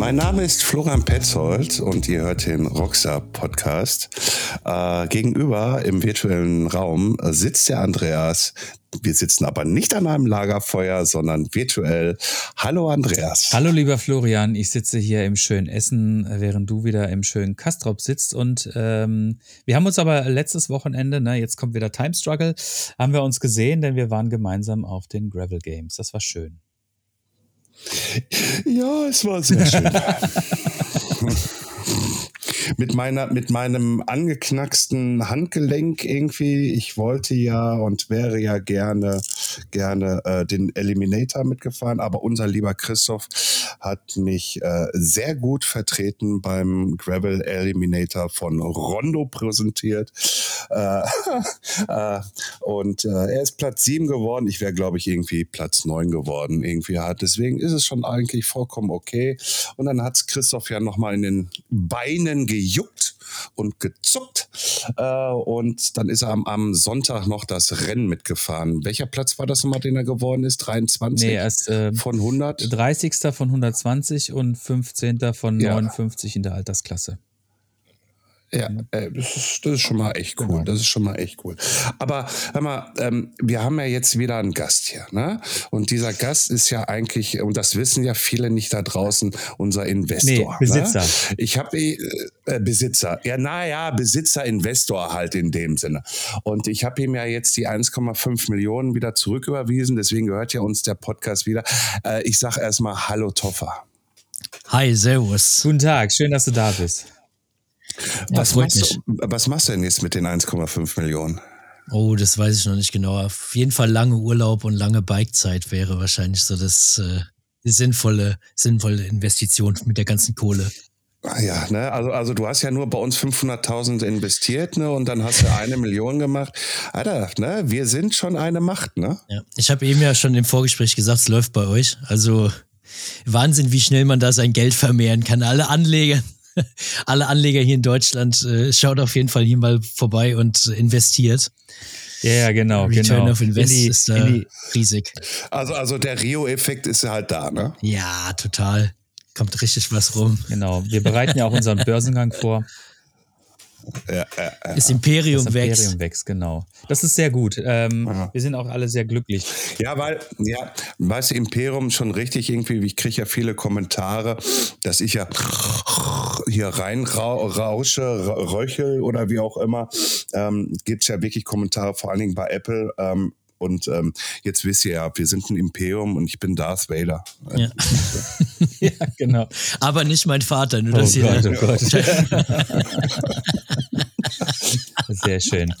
Mein Name ist Florian Petzold und ihr hört den Rockstar Podcast. Äh, gegenüber im virtuellen Raum sitzt der Andreas. Wir sitzen aber nicht an einem Lagerfeuer, sondern virtuell. Hallo Andreas. Hallo lieber Florian, ich sitze hier im schönen Essen, während du wieder im schönen Kastrop sitzt. Und ähm, wir haben uns aber letztes Wochenende, ne, jetzt kommt wieder Time Struggle, haben wir uns gesehen, denn wir waren gemeinsam auf den Gravel Games. Das war schön. Ja, es war sehr schön. mit meiner, mit meinem angeknacksten Handgelenk irgendwie. Ich wollte ja und wäre ja gerne, gerne äh, den Eliminator mitgefahren, aber unser lieber Christoph hat mich äh, sehr gut vertreten beim Gravel Eliminator von Rondo präsentiert. Äh, äh, und äh, er ist Platz 7 geworden. Ich wäre, glaube ich, irgendwie Platz 9 geworden. Irgendwie hat. Deswegen ist es schon eigentlich vollkommen okay. Und dann hat es Christoph ja nochmal in den Beinen gejuckt und gezuckt. Äh, und dann ist er am, am, Sonntag noch das Rennen mitgefahren. Welcher Platz war das nochmal, den er geworden ist? 23 nee, erst, äh, von 100? 30. von 120 und 15. von ja. 59 in der Altersklasse. Ja, äh, das, ist, das ist schon mal echt cool. Genau. Das ist schon mal echt cool. Aber hör mal, ähm, wir haben ja jetzt wieder einen Gast hier, ne? Und dieser Gast ist ja eigentlich, und das wissen ja viele nicht da draußen, unser Investor. Nee, ne? Besitzer. Ne? Ich habe äh, Besitzer. Ja, naja, Besitzer, Investor halt in dem Sinne. Und ich habe ihm ja jetzt die 1,5 Millionen wieder zurücküberwiesen. Deswegen gehört ja uns der Podcast wieder. Äh, ich sage erstmal Hallo Toffer. Hi, Servus. Guten Tag, schön, dass du da bist. Was, ja, machst du, was machst du denn jetzt mit den 1,5 Millionen? Oh, das weiß ich noch nicht genau. Auf jeden Fall lange Urlaub und lange Bikezeit wäre wahrscheinlich so das äh, sinnvolle, sinnvolle Investition mit der ganzen Kohle. Ah ja, ne, also, also du hast ja nur bei uns 500.000 investiert, ne, und dann hast du eine Million gemacht. Alter, ne, wir sind schon eine Macht, ne? Ja, ich habe eben ja schon im Vorgespräch gesagt, es läuft bei euch. Also Wahnsinn, wie schnell man da sein Geld vermehren kann. Alle Anleger alle Anleger hier in Deutschland, äh, schaut auf jeden Fall hier mal vorbei und investiert. Ja, ja, genau. Return genau. of Invest die, ist da riesig. Also, also der Rio-Effekt ist halt da, ne? Ja, total. Kommt richtig was rum. Genau. Wir bereiten ja auch unseren Börsengang vor. Ja, ja, ja. Das Imperium das wächst. Imperium wächst, genau. Das ist sehr gut. Ähm, wir sind auch alle sehr glücklich. Ja, weil, ja, weißt du, Imperium schon richtig irgendwie, ich kriege ja viele Kommentare, dass ich ja hier reinrausche, röchel oder wie auch immer. Ähm, Gibt es ja wirklich Kommentare, vor allen Dingen bei Apple. Ähm, und ähm, jetzt wisst ihr ja, wir sind ein Imperium und ich bin Darth Vader. Ja, ja genau. Aber nicht mein Vater, nur oh dass Gott, ihr. Oh Gott. Sehr schön.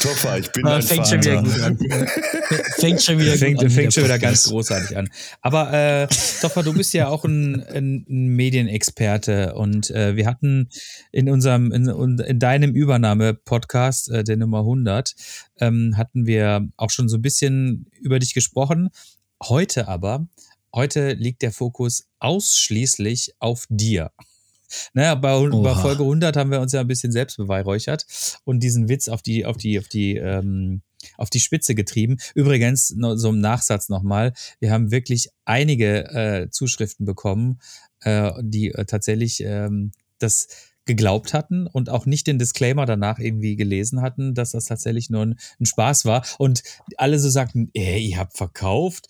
Topper, ich bin ah, fängt Vater. Schon wieder gut an. fängt schon wieder fängt, gut an. Fängt schon wieder ganz großartig an. Aber äh, Topper, du bist ja auch ein, ein Medienexperte und äh, wir hatten in unserem, in, in deinem Übernahme-Podcast, äh, der Nummer 100, ähm, hatten wir auch schon so ein bisschen über dich gesprochen. Heute aber, heute liegt der Fokus ausschließlich auf dir. Naja, bei, bei, Folge 100 haben wir uns ja ein bisschen selbst beweihräuchert und diesen Witz auf die, auf die, auf die, ähm, auf die Spitze getrieben. Übrigens, so im Nachsatz nochmal, wir haben wirklich einige äh, Zuschriften bekommen, äh, die äh, tatsächlich ähm, das geglaubt hatten und auch nicht den Disclaimer danach irgendwie gelesen hatten, dass das tatsächlich nur ein, ein Spaß war. Und alle so sagten, ey, ihr habt verkauft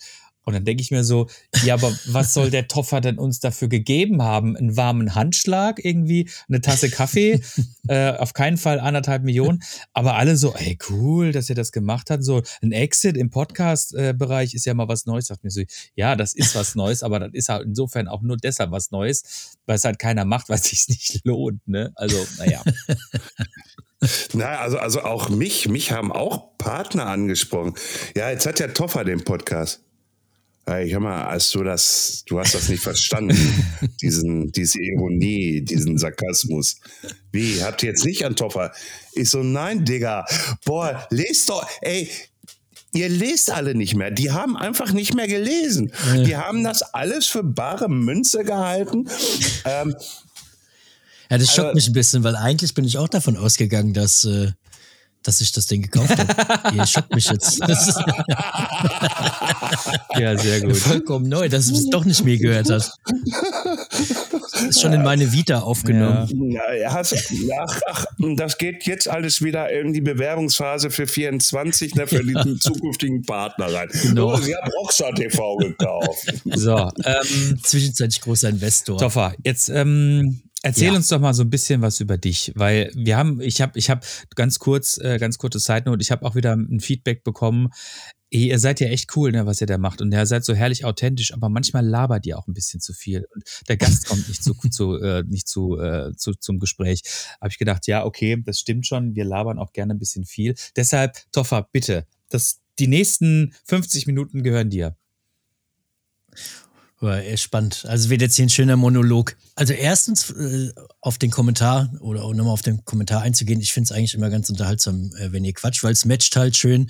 und dann denke ich mir so, ja, aber was soll der Toffer denn uns dafür gegeben haben? Einen warmen Handschlag irgendwie, eine Tasse Kaffee, äh, auf keinen Fall anderthalb Millionen. Aber alle so, ey, cool, dass ihr das gemacht habt. So ein Exit im Podcast-Bereich ist ja mal was Neues. Sagt mir so, ja, das ist was Neues, aber das ist halt insofern auch nur deshalb was Neues, weil es halt keiner macht, weil es sich nicht lohnt. Ne? Also, naja. Na, also, also auch mich, mich haben auch Partner angesprochen. Ja, jetzt hat der Toffer den Podcast. Ich hör mal, als du das, du hast das nicht verstanden, diesen, diese Ironie, diesen Sarkasmus. Wie, habt ihr jetzt nicht an Toffer? Ich so, nein, Digga. Boah, lest doch, ey, ihr lest alle nicht mehr. Die haben einfach nicht mehr gelesen. Die haben das alles für bare Münze gehalten. Ähm, Ja, das schockt Also- mich ein bisschen, weil eigentlich bin ich auch davon ausgegangen, dass, äh, dass ich das Ding gekauft habe. Ihr schockt mich jetzt. Ja, sehr gut. vollkommen neu, dass es doch nicht mehr gehört hat. Ist schon in meine Vita aufgenommen. Ja, ja, hast, ach, ach, das geht jetzt alles wieder in die Bewerbungsphase für 24, ne, für diesen zukünftigen Partner rein. Genau. Oh, sie haben Rockstar TV gekauft. So, ähm, Zwischenzeitlich großer Investor. Toffer, jetzt ähm, erzähl Ja. uns doch mal so ein bisschen was über dich, weil wir haben, ich habe, ich habe ganz kurz, äh, ganz kurze Zeit Note, ich habe auch wieder ein Feedback bekommen. Ihr seid ja echt cool, ne, was ihr da macht und ihr seid so herrlich authentisch, aber manchmal labert ihr auch ein bisschen zu viel und der Gast kommt nicht zu, zu äh, nicht zu, äh, zu zum Gespräch. Habe ich gedacht, ja, okay, das stimmt schon, wir labern auch gerne ein bisschen viel. Deshalb, Toffer, bitte, das die nächsten 50 Minuten gehören dir. Echt spannend. Also wird jetzt hier ein schöner Monolog. Also erstens äh, auf den Kommentar oder auch nochmal auf den Kommentar einzugehen. Ich finde es eigentlich immer ganz unterhaltsam, äh, wenn ihr quatscht, weil es matcht halt schön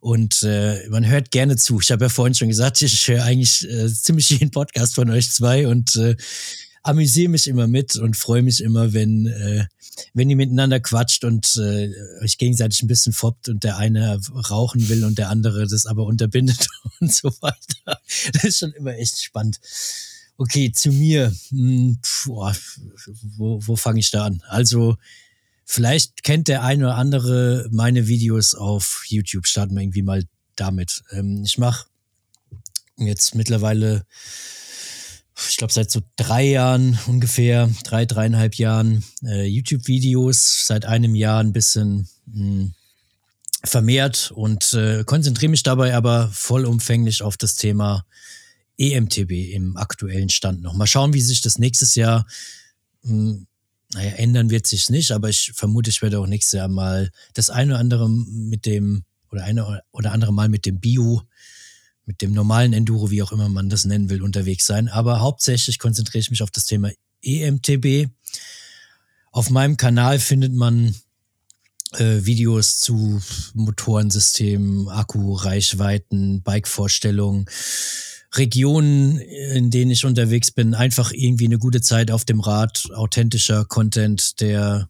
und äh, man hört gerne zu. Ich habe ja vorhin schon gesagt, ich höre eigentlich äh, ziemlich jeden Podcast von euch zwei und äh, amüsiere mich immer mit und freue mich immer, wenn, äh, wenn ihr miteinander quatscht und äh, euch gegenseitig ein bisschen foppt und der eine rauchen will und der andere das aber unterbindet und so weiter. Das ist schon immer echt spannend. Okay, zu mir. Hm, wo wo fange ich da an? Also, vielleicht kennt der eine oder andere meine Videos auf YouTube. Starten wir irgendwie mal damit. Ähm, ich mache jetzt mittlerweile, ich glaube, seit so drei Jahren ungefähr, drei, dreieinhalb Jahren äh, YouTube-Videos, seit einem Jahr ein bisschen mh, vermehrt und äh, konzentriere mich dabei aber vollumfänglich auf das Thema EMTB im aktuellen Stand noch. Mal schauen, wie sich das nächstes Jahr, mh, naja, ändern wird sich nicht, aber ich vermute, ich werde auch nächstes Jahr mal das eine oder andere mit dem, oder eine oder andere Mal mit dem Bio, mit dem normalen Enduro, wie auch immer man das nennen will, unterwegs sein. Aber hauptsächlich konzentriere ich mich auf das Thema EMTB. Auf meinem Kanal findet man äh, Videos zu Motorensystemen, Akku, Reichweiten, Bike-Vorstellungen, Regionen, in denen ich unterwegs bin, einfach irgendwie eine gute Zeit auf dem Rad, authentischer Content, der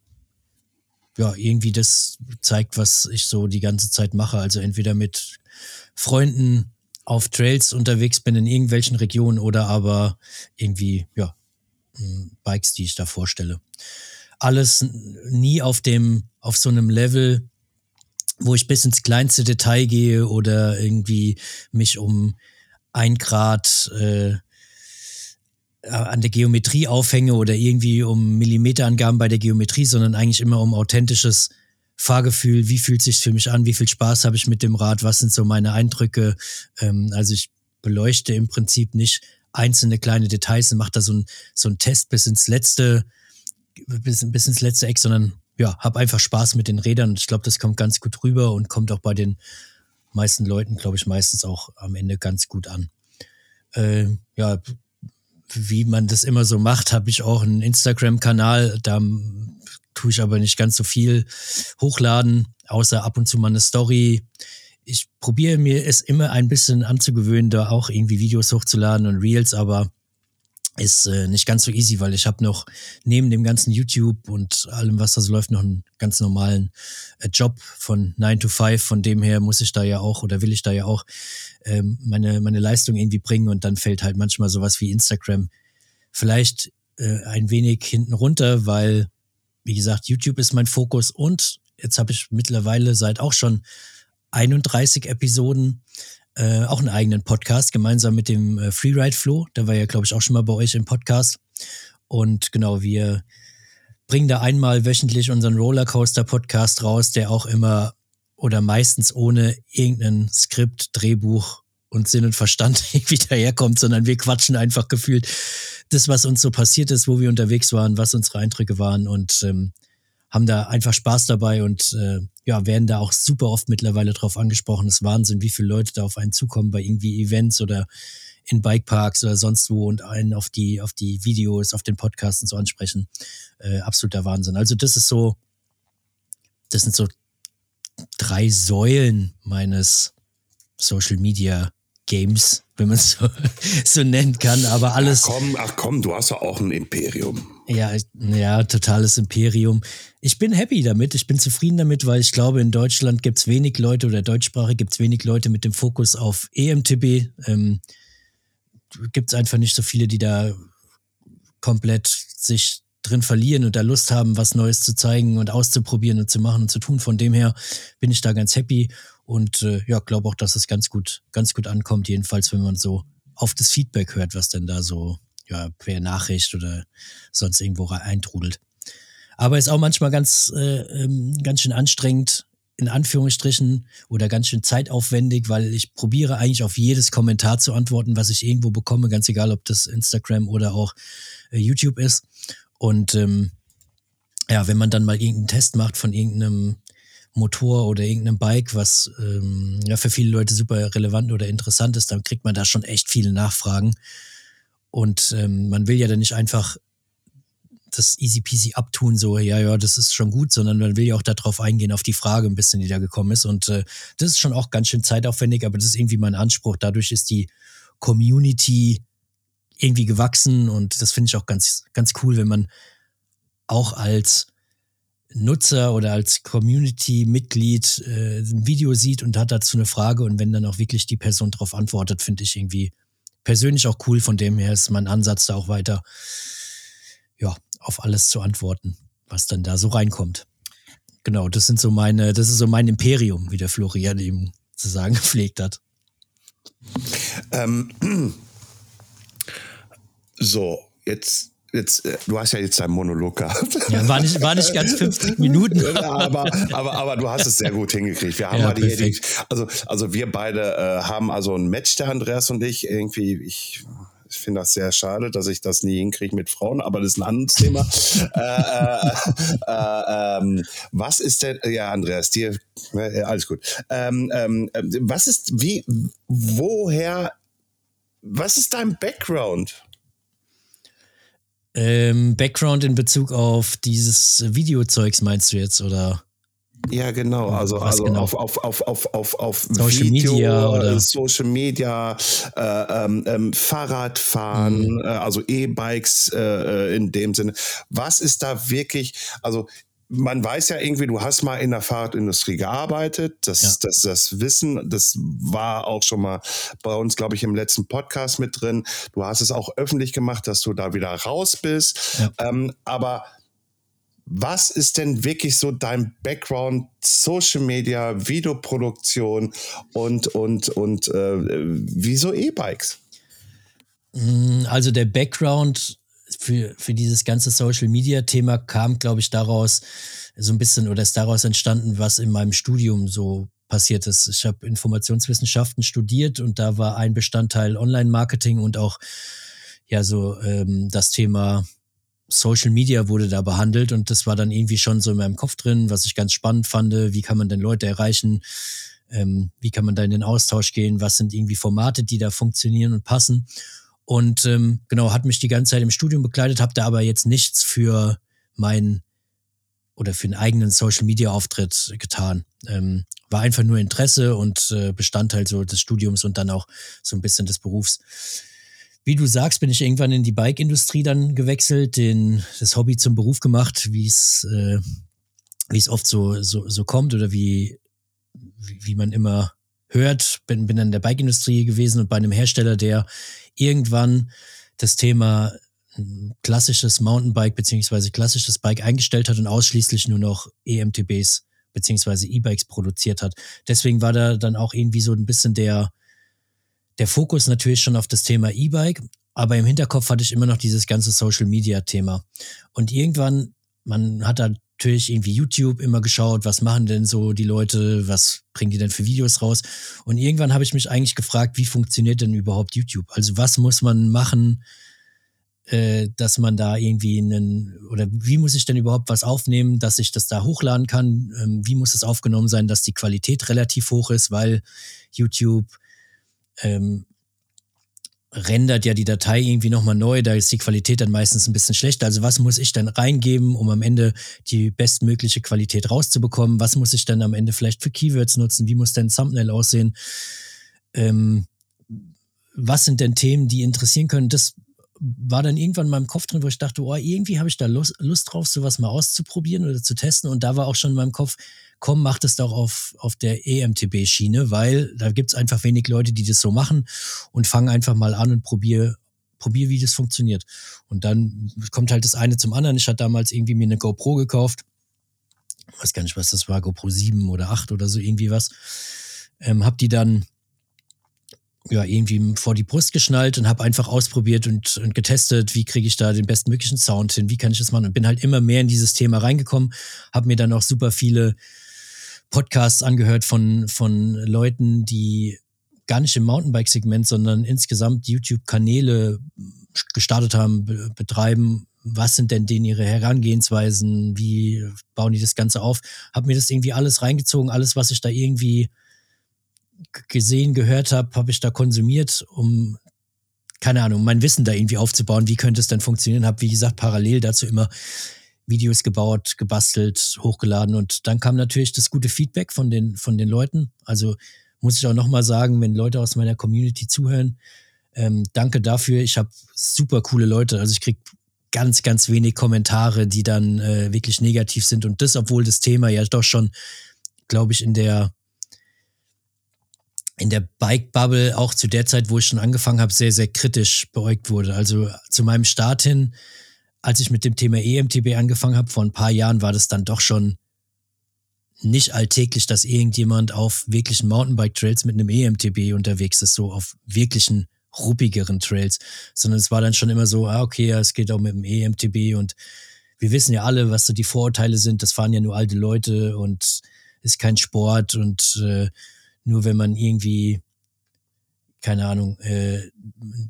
ja irgendwie das zeigt, was ich so die ganze Zeit mache. Also entweder mit Freunden auf Trails unterwegs bin in irgendwelchen Regionen oder aber irgendwie, ja, mh, Bikes, die ich da vorstelle. Alles nie auf dem, auf so einem Level, wo ich bis ins kleinste Detail gehe oder irgendwie mich um ein Grad äh, an der Geometrie aufhänge oder irgendwie um Millimeterangaben bei der Geometrie, sondern eigentlich immer um authentisches Fahrgefühl, wie fühlt sich für mich an, wie viel Spaß habe ich mit dem Rad, was sind so meine Eindrücke. Ähm, also ich beleuchte im Prinzip nicht einzelne kleine Details und mache da so ein so ein Test bis ins letzte, bis, bis ins letzte Eck, sondern ja, habe einfach Spaß mit den Rädern ich glaube, das kommt ganz gut rüber und kommt auch bei den meisten Leuten, glaube ich, meistens auch am Ende ganz gut an. Äh, ja, wie man das immer so macht, habe ich auch einen Instagram-Kanal, da tue ich aber nicht ganz so viel hochladen, außer ab und zu mal eine Story. Ich probiere mir es immer ein bisschen anzugewöhnen, da auch irgendwie Videos hochzuladen und Reels, aber ist äh, nicht ganz so easy, weil ich habe noch neben dem ganzen YouTube und allem, was da so läuft, noch einen ganz normalen äh, Job von 9 to 5. Von dem her muss ich da ja auch oder will ich da ja auch ähm, meine, meine Leistung irgendwie bringen und dann fällt halt manchmal sowas wie Instagram vielleicht äh, ein wenig hinten runter, weil, wie gesagt, YouTube ist mein Fokus und jetzt habe ich mittlerweile seit auch schon 31 Episoden äh, auch einen eigenen Podcast, gemeinsam mit dem äh, Freeride Flo. Der war ja, glaube ich, auch schon mal bei euch im Podcast. Und genau, wir bringen da einmal wöchentlich unseren Rollercoaster-Podcast raus, der auch immer oder meistens ohne irgendein Skript, Drehbuch und Sinn und Verstand irgendwie daherkommt, sondern wir quatschen einfach gefühlt das, was uns so passiert ist, wo wir unterwegs waren, was unsere Eindrücke waren und ähm, haben da einfach Spaß dabei und äh, ja, werden da auch super oft mittlerweile drauf angesprochen. Es ist Wahnsinn, wie viele Leute da auf einen zukommen bei irgendwie Events oder in Bikeparks oder sonst wo und einen auf die, auf die Videos, auf den Podcasts und so ansprechen. Äh, absoluter Wahnsinn. Also das ist so, das sind so drei Säulen meines Social Media Games, wenn man es so, so nennen kann, aber alles. Ach komm, ach komm, du hast ja auch ein Imperium. Ja, ja, totales Imperium. Ich bin happy damit, ich bin zufrieden damit, weil ich glaube, in Deutschland gibt es wenig Leute oder deutschsprachig gibt es wenig Leute mit dem Fokus auf EMTB. Ähm, gibt es einfach nicht so viele, die da komplett sich drin verlieren und da Lust haben, was Neues zu zeigen und auszuprobieren und zu machen und zu tun. Von dem her bin ich da ganz happy und äh, ja, glaube auch, dass es ganz gut, ganz gut ankommt, jedenfalls, wenn man so auf das Feedback hört, was denn da so ja, per Nachricht oder sonst irgendwo eintrudelt. Aber ist auch manchmal ganz, äh, ähm, ganz schön anstrengend, in Anführungsstrichen, oder ganz schön zeitaufwendig, weil ich probiere eigentlich auf jedes Kommentar zu antworten, was ich irgendwo bekomme, ganz egal, ob das Instagram oder auch äh, YouTube ist. Und ähm, ja, wenn man dann mal irgendeinen Test macht von irgendeinem Motor oder irgendeinem Bike, was ähm, ja für viele Leute super relevant oder interessant ist, dann kriegt man da schon echt viele Nachfragen. Und ähm, man will ja dann nicht einfach das easy peasy abtun, so, ja, ja, das ist schon gut, sondern man will ja auch darauf eingehen, auf die Frage ein bisschen, die da gekommen ist. Und äh, das ist schon auch ganz schön zeitaufwendig, aber das ist irgendwie mein Anspruch. Dadurch ist die Community irgendwie gewachsen und das finde ich auch ganz, ganz cool, wenn man auch als Nutzer oder als Community-Mitglied äh, ein Video sieht und hat dazu eine Frage und wenn dann auch wirklich die Person darauf antwortet, finde ich irgendwie persönlich auch cool. Von dem her ist mein Ansatz da auch weiter, ja, auf alles zu antworten, was dann da so reinkommt. Genau, das sind so meine, das ist so mein Imperium, wie der Florian eben zu sagen gepflegt hat. Ähm, so, jetzt jetzt, äh, du hast ja jetzt deinen Monolog gehabt. Ja, war nicht, war nicht ganz 50 Minuten. aber, aber, aber du hast es sehr gut hingekriegt. Wir haben ja, mal die, die, also, also wir beide äh, haben also ein Match, der Andreas und ich. Irgendwie, ich ich finde das sehr schade, dass ich das nie hinkriege mit Frauen, aber das ist ein anderes Thema. äh, äh, äh, ähm, was ist denn, ja, Andreas, dir, äh, alles gut. Ähm, ähm, was ist, wie, woher, was ist dein Background? Ähm, Background in Bezug auf dieses Videozeugs meinst du jetzt, oder? Ja, genau. Also, also genau? auf, auf, auf, auf, auf, auf Social Video, Media oder Social Media, äh, ähm, ähm, Fahrradfahren, mhm. äh, also E-Bikes äh, äh in dem Sinne. Was ist da wirklich, also man weiß ja irgendwie, du hast mal in der Fahrradindustrie gearbeitet. Das, ja. das, das Wissen, das war auch schon mal bei uns, glaube ich, im letzten Podcast mit drin. Du hast es auch öffentlich gemacht, dass du da wieder raus bist. Ja. Ähm, aber was ist denn wirklich so dein Background, Social Media, Videoproduktion und, und, und äh, wieso E-Bikes? Mm, also der Background für, für dieses ganze Social Media Thema kam, glaube ich, daraus so ein bisschen oder ist daraus entstanden, was in meinem Studium so passiert ist. Ich habe Informationswissenschaften studiert und da war ein Bestandteil Online-Marketing und auch ja so ähm, das Thema Social Media wurde da behandelt und das war dann irgendwie schon so in meinem Kopf drin, was ich ganz spannend fand. Wie kann man denn Leute erreichen? Ähm, wie kann man da in den Austausch gehen? Was sind irgendwie Formate, die da funktionieren und passen? Und ähm, genau, hat mich die ganze Zeit im Studium begleitet, habe da aber jetzt nichts für meinen oder für einen eigenen Social Media Auftritt getan. Ähm, war einfach nur Interesse und äh, Bestandteil so des Studiums und dann auch so ein bisschen des Berufs. Wie du sagst, bin ich irgendwann in die Bike-Industrie dann gewechselt, den, das Hobby zum Beruf gemacht, wie es äh, wie es oft so, so, so kommt oder wie, wie man immer hört. Bin, bin in der Bike-Industrie gewesen und bei einem Hersteller, der irgendwann das Thema hm, klassisches Mountainbike beziehungsweise klassisches Bike eingestellt hat und ausschließlich nur noch EMTBs beziehungsweise E-Bikes produziert hat. Deswegen war da dann auch irgendwie so ein bisschen der, der Fokus natürlich schon auf das Thema E-Bike, aber im Hinterkopf hatte ich immer noch dieses ganze Social Media Thema. Und irgendwann, man hat da natürlich irgendwie YouTube immer geschaut, was machen denn so die Leute, was bringen die denn für Videos raus? Und irgendwann habe ich mich eigentlich gefragt, wie funktioniert denn überhaupt YouTube? Also was muss man machen, äh, dass man da irgendwie einen, oder wie muss ich denn überhaupt was aufnehmen, dass ich das da hochladen kann? Ähm, wie muss es aufgenommen sein, dass die Qualität relativ hoch ist, weil YouTube ähm, rendert ja die Datei irgendwie nochmal neu, da ist die Qualität dann meistens ein bisschen schlechter. Also was muss ich dann reingeben, um am Ende die bestmögliche Qualität rauszubekommen? Was muss ich dann am Ende vielleicht für Keywords nutzen? Wie muss denn Thumbnail aussehen? ähm, was sind denn Themen, die interessieren können, das war dann irgendwann in meinem Kopf drin, wo ich dachte, oh, irgendwie habe ich da Lust, Lust drauf, sowas mal auszuprobieren oder zu testen. Und da war auch schon in meinem Kopf, komm, mach das doch auf, auf der EMTB-Schiene, weil da gibt's einfach wenig Leute, die das so machen und fang einfach mal an und probier, probier, wie das funktioniert. Und dann kommt halt das eine zum anderen. Ich hatte damals irgendwie mir eine GoPro gekauft. Ich weiß gar nicht, was das war, GoPro 7 oder 8 oder so, irgendwie was. Ähm, hab die dann ja, irgendwie vor die Brust geschnallt und habe einfach ausprobiert und, und getestet, wie kriege ich da den bestmöglichen Sound hin, wie kann ich das machen und bin halt immer mehr in dieses Thema reingekommen, habe mir dann auch super viele Podcasts angehört von, von Leuten, die gar nicht im Mountainbike-Segment, sondern insgesamt YouTube-Kanäle gestartet haben, be betreiben. Was sind denn denen ihre Herangehensweisen? Wie bauen die das Ganze auf? Hab mir das irgendwie alles reingezogen, alles, was ich da irgendwie gesehen, gehört habe, habe ich da konsumiert, um, keine Ahnung, mein Wissen da irgendwie aufzubauen. Wie könnte es denn funktionieren? Habe, wie gesagt, parallel dazu immer Videos gebaut, gebastelt, hochgeladen und dann kam natürlich das gute Feedback von den, von den Leuten. Also muss ich auch nochmal sagen, wenn Leute aus meiner Community zuhören, ähm, danke dafür. Ich habe super coole Leute. Also ich krieg ganz, ganz wenig Kommentare, die dann äh, wirklich negativ sind. Und das, obwohl das Thema ja doch schon, glaube ich, in der in der Bike-Bubble auch zu der Zeit, wo ich schon angefangen habe, sehr, sehr kritisch beäugt wurde. Also zu meinem Start hin, als ich mit dem Thema EMTB angefangen habe, vor ein paar Jahren war das dann doch schon nicht alltäglich, dass irgendjemand auf wirklichen Mountainbike-Trails mit einem EMTB unterwegs ist, so auf wirklichen ruppigeren Trails, sondern es war dann schon immer so, ah, okay, ja, es geht auch mit dem EMTB und wir wissen ja alle, was so die Vorurteile sind, das fahren ja nur alte Leute und ist kein Sport und äh, nur wenn man irgendwie, keine Ahnung, äh,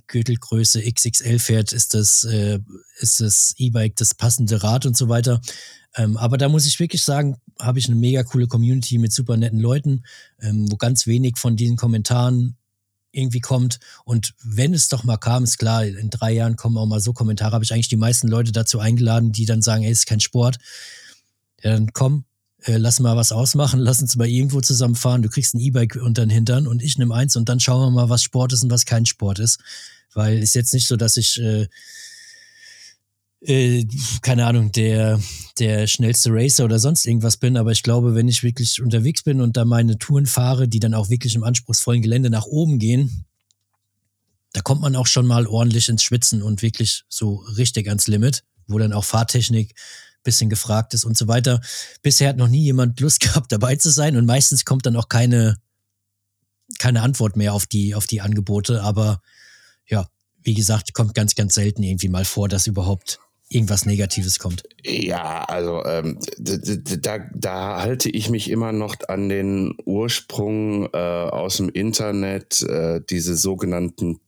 Gürtelgröße XXL fährt, ist das, äh, ist das E-Bike das passende Rad und so weiter. Ähm, aber da muss ich wirklich sagen, habe ich eine mega coole Community mit super netten Leuten, ähm, wo ganz wenig von diesen Kommentaren irgendwie kommt. Und wenn es doch mal kam, ist klar, in drei Jahren kommen auch mal so Kommentare, habe ich eigentlich die meisten Leute dazu eingeladen, die dann sagen, ey, ist kein Sport. Ja, dann komm, äh, lass mal was ausmachen, lass uns mal irgendwo zusammenfahren, du kriegst ein E-Bike unter den Hintern und ich nehme eins und dann schauen wir mal, was Sport ist und was kein Sport ist. Weil ist jetzt nicht so, dass ich, äh, äh, keine Ahnung, der, der schnellste Racer oder sonst irgendwas bin, aber ich glaube, wenn ich wirklich unterwegs bin und da meine Touren fahre, die dann auch wirklich im anspruchsvollen Gelände nach oben gehen, da kommt man auch schon mal ordentlich ins Schwitzen und wirklich so richtig ans Limit, wo dann auch Fahrtechnik bisschen gefragt ist und so weiter. Bisher hat noch nie jemand Lust gehabt, dabei zu sein und meistens kommt dann auch keine, keine Antwort mehr auf die, auf die Angebote. Aber ja, wie gesagt, kommt ganz, ganz selten irgendwie mal vor, dass überhaupt irgendwas Negatives kommt. Ja, also ähm, da, da halte ich mich immer noch an den Ursprung äh, aus dem Internet, äh, diese sogenannten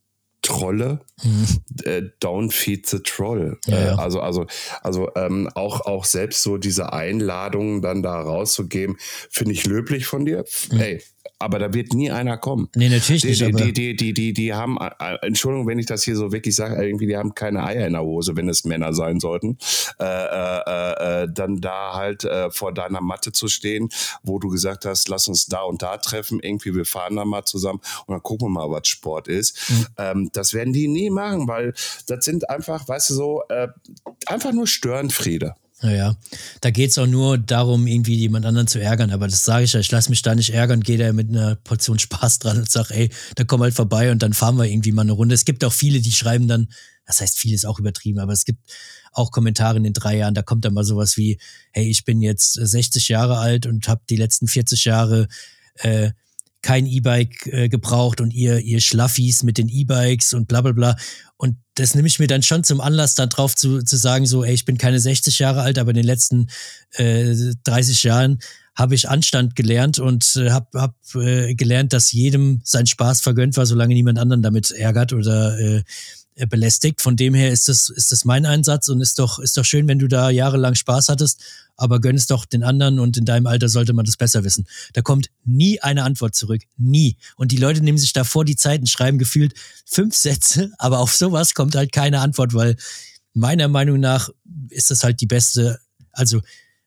Trolle. Mhm. Äh, don't feed the troll. Ja, ja. Äh, also, also, also ähm, auch, auch selbst so diese Einladungen dann da rauszugeben, finde ich löblich von dir. Mhm. Ey, aber da wird nie einer kommen. Nee, natürlich die, nicht. Die, aber die, die, die, die, die haben, äh, Entschuldigung, wenn ich das hier so wirklich sage, irgendwie, die haben keine Eier in der Hose, wenn es Männer sein sollten, äh, äh, äh, dann da halt äh, vor deiner Matte zu stehen, wo du gesagt hast, lass uns da und da treffen, irgendwie, wir fahren da mal zusammen und dann gucken wir mal, was Sport ist. Mhm. Ähm, das werden die nie machen, weil das sind einfach, weißt du so, äh, einfach nur Störenfriede. Naja, da geht's auch nur darum, irgendwie jemand anderen zu ärgern. Aber das sage ich ja, ich lasse mich da nicht ärgern, gehe da mit einer Portion Spaß dran und sage, ey, da komm halt vorbei und dann fahren wir irgendwie mal eine Runde. Es gibt auch viele, die schreiben dann, das heißt, viel ist auch übertrieben, aber es gibt auch Kommentare in den drei Jahren, da kommt dann mal sowas wie, hey, ich bin jetzt 60 Jahre alt und habe die letzten 40 Jahre äh, kein E-Bike äh, gebraucht und ihr, ihr Schlaffis mit den E-Bikes und bla bla bla. Und das nehme ich mir dann schon zum Anlass, da drauf zu, zu sagen, so, ey, ich bin keine 60 Jahre alt, aber in den letzten äh, 30 Jahren habe ich Anstand gelernt und äh, habe hab, äh, gelernt, dass jedem sein Spaß vergönnt war, solange niemand anderen damit ärgert oder äh, belästigt. Von dem her ist das, ist das mein Einsatz und ist doch, ist doch schön, wenn du da jahrelang Spaß hattest, aber gönn es doch den anderen und in deinem Alter sollte man das besser wissen. Da kommt nie eine Antwort zurück. Nie. Und die Leute nehmen sich davor die Zeit und schreiben gefühlt fünf Sätze, aber auf sowas kommt halt keine Antwort, weil meiner Meinung nach ist das halt die beste, also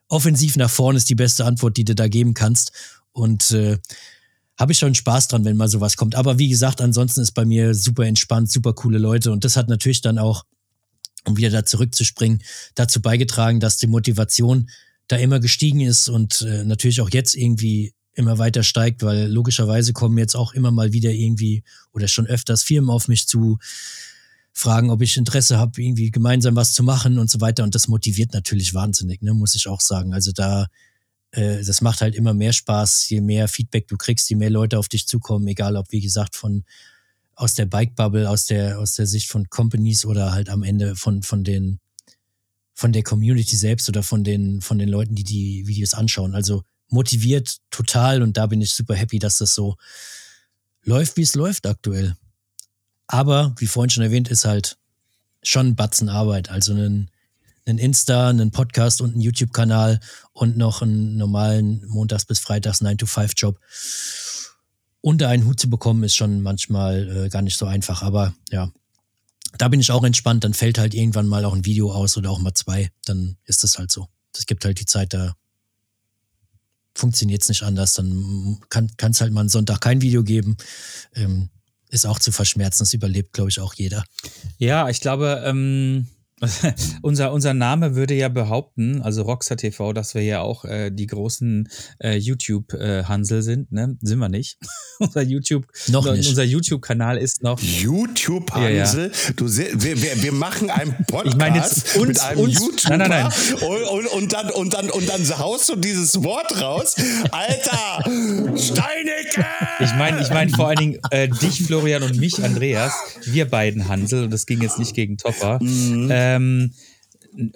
offensiv nach vorne ist die beste Antwort, die du da geben kannst. Und äh, habe ich schon Spaß dran, wenn mal sowas kommt. Aber wie gesagt, ansonsten ist bei mir super entspannt, super coole Leute. Und das hat natürlich dann auch, um wieder da zurückzuspringen, dazu beigetragen, dass die Motivation da immer gestiegen ist und äh, natürlich auch jetzt irgendwie immer weiter steigt, weil logischerweise kommen jetzt auch immer mal wieder irgendwie oder schon öfters Firmen auf mich zu, fragen, ob ich Interesse habe, irgendwie gemeinsam was zu machen und so weiter. Und das motiviert natürlich wahnsinnig, ne, muss ich auch sagen. Also da, äh, das macht halt immer mehr Spaß, je mehr Feedback du kriegst, je mehr Leute auf dich zukommen, egal ob, wie gesagt, von aus der Bike-Bubble, aus der, aus der Sicht von Companies oder halt am Ende von, von den, von der Community selbst oder von den, von den Leuten, die die Videos anschauen. Also motiviert total und da bin ich super happy, dass das so läuft, wie es läuft aktuell. Aber, wie vorhin schon erwähnt, ist halt schon ein Batzen Arbeit. Also einen, einen Insta, einen Podcast und einen YouTube-Kanal und noch einen normalen Montags- bis Freitags 9-to-5-Job unter einen Hut zu bekommen, ist schon manchmal äh, gar nicht so einfach. Aber ja, da bin ich auch entspannt. Dann fällt halt irgendwann mal auch ein Video aus oder auch mal zwei. Dann ist das halt so. Es gibt halt die Zeit, da funktioniert es nicht anders. Dann kann es halt mal einen Sonntag kein Video geben. Ähm, ist auch zu verschmerzen. Das überlebt, glaube ich, auch jeder. Ja, ich glaube, ähm, unser, unser Name würde ja behaupten, also Rockstar TV, dass wir ja auch äh, die großen äh, YouTube-Hansel äh, sind, ne? Sind wir nicht. unser YouTube, noch nicht. unser YouTube-Kanal ist noch. YouTube-Hansel? Ja, ja. wir, wir, wir machen einen Podcast ich meine jetzt uns, mit einem uns, YouTuber nein, nein, nein. Und, und, und, dann, und, dann, und dann haust du dieses Wort raus. Alter! Steinecke! Ich meine, ich meine vor allen Dingen äh, dich, Florian, und mich, Andreas, wir beiden Hansel, und das ging jetzt nicht gegen Topper. Mhm. Ähm,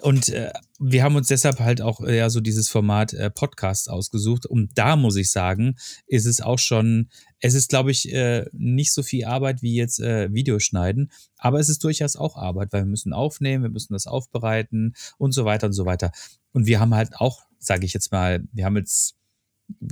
und äh, wir haben uns deshalb halt auch äh, ja so dieses Format äh, Podcast ausgesucht. Und da muss ich sagen, ist es auch schon, es ist, glaube ich, äh, nicht so viel Arbeit wie jetzt äh, Videoschneiden, aber es ist durchaus auch Arbeit, weil wir müssen aufnehmen, wir müssen das aufbereiten und so weiter und so weiter. Und wir haben halt auch, sage ich jetzt mal, wir haben jetzt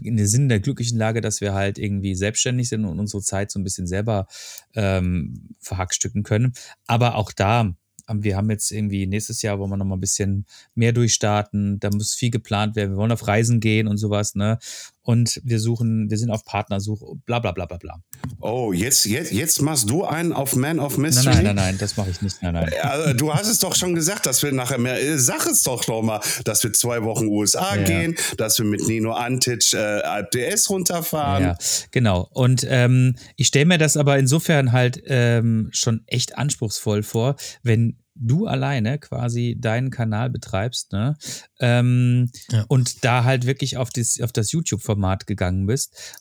in der Sinn der glücklichen Lage, dass wir halt irgendwie selbstständig sind und unsere Zeit so ein bisschen selber ähm, verhackstücken können. Aber auch da wir haben jetzt irgendwie nächstes Jahr wollen wir noch mal ein bisschen mehr durchstarten. Da muss viel geplant werden. Wir wollen auf Reisen gehen und sowas, ne? Und wir suchen, wir sind auf Partnersuche, bla bla bla bla bla. Oh, jetzt, jetzt, jetzt machst du einen auf Man of Mystery? Nein, nein, nein, nein das mache ich nicht. Nein, nein. Ja, du hast es doch schon gesagt, dass wir nachher mehr. Äh, sag es doch noch mal, dass wir zwei Wochen USA ja. gehen, dass wir mit Nino Antic äh, Alp DS runterfahren. Ja, genau. Und ähm, ich stelle mir das aber insofern halt ähm, schon echt anspruchsvoll vor, wenn du alleine quasi deinen Kanal betreibst, ne? Ähm, ja. Und da halt wirklich auf das, auf das YouTube-Format gegangen bist.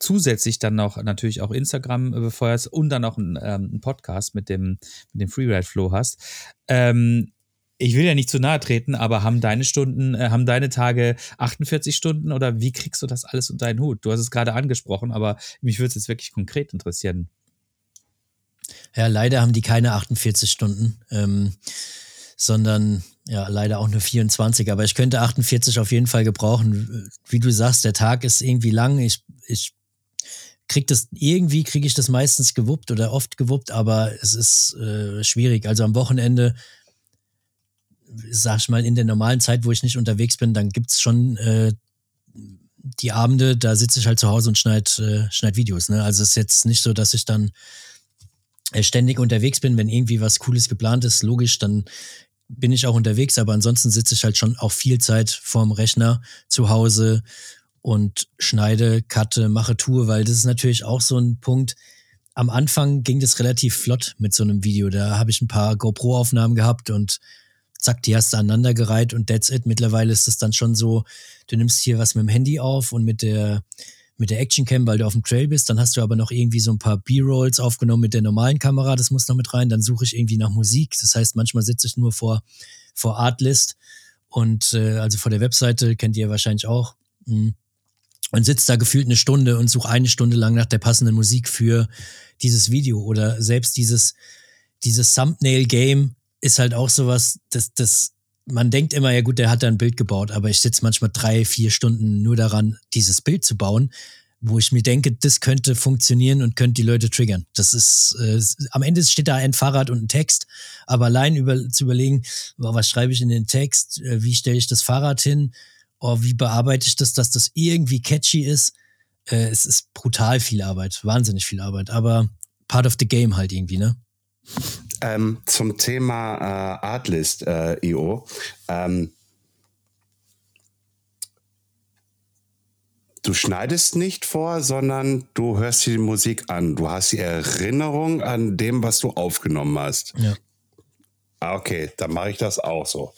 Zusätzlich dann noch natürlich auch Instagram befeuerst und dann noch einen, ähm, Podcast mit dem, mit dem Freeride Flow hast. Ähm, ich will ja nicht zu nahe treten, aber haben deine Stunden, äh, haben deine Tage 48 Stunden oder wie kriegst du das alles unter deinen Hut? Du hast es gerade angesprochen, aber mich würde es jetzt wirklich konkret interessieren. Ja, leider haben die keine 48 Stunden, ähm, sondern ja, leider auch nur 24. Aber ich könnte 48 auf jeden Fall gebrauchen. Wie du sagst, der Tag ist irgendwie lang. Ich, ich krieg das, irgendwie kriege ich das meistens gewuppt oder oft gewuppt, aber es ist äh, schwierig. Also am Wochenende, sag ich mal, in der normalen Zeit, wo ich nicht unterwegs bin, dann gibt's schon äh, die Abende, da sitze ich halt zu Hause und schneid, äh, schneid Videos. Ne? Also es ist jetzt nicht so, dass ich dann ständig unterwegs bin, wenn irgendwie was Cooles geplant ist, logisch, dann bin ich auch unterwegs, aber ansonsten sitze ich halt schon auch viel Zeit vorm Rechner zu Hause und schneide, cutte, mache, tue, weil das ist natürlich auch so ein Punkt. Am Anfang ging das relativ flott mit so einem Video. Da habe ich ein paar GoPro-Aufnahmen gehabt und zack, die hast du aneinandergereiht und that's it. Mittlerweile ist es dann schon so, du nimmst hier was mit dem Handy auf und mit der mit der Actioncam, weil du auf dem Trail bist. Dann hast du aber noch irgendwie so ein paar B-Rolls aufgenommen mit der normalen Kamera. Das muss noch mit rein. Dann suche ich irgendwie nach Musik. Das heißt, manchmal sitze ich nur vor, vor Artlist und äh, also vor der Webseite, kennt ihr wahrscheinlich auch. Mhm. Und sitzt da gefühlt eine Stunde und suche eine Stunde lang nach der passenden Musik für dieses Video. Oder selbst dieses, dieses Thumbnail-Game ist halt auch sowas, das, das man denkt immer, ja gut, der hat da ein Bild gebaut, aber ich sitze manchmal drei, vier Stunden nur daran, dieses Bild zu bauen, wo ich mir denke, das könnte funktionieren und könnte die Leute triggern. Das ist, äh, am Ende steht da ein Fahrrad und ein Text, aber allein über, zu überlegen, was schreibe ich in den Text, äh, wie stelle ich das Fahrrad hin, oh, wie bearbeite ich das, dass das irgendwie catchy ist, Äh, es ist brutal viel Arbeit, wahnsinnig viel Arbeit, aber part of the game halt irgendwie, ne? Ähm, zum Thema äh, Artlist, äh, IO. Ähm, du schneidest nicht vor, sondern du hörst dir die Musik an. Du hast die Erinnerung an dem, was du aufgenommen hast. Ja. Ah, okay, dann mache ich das auch so.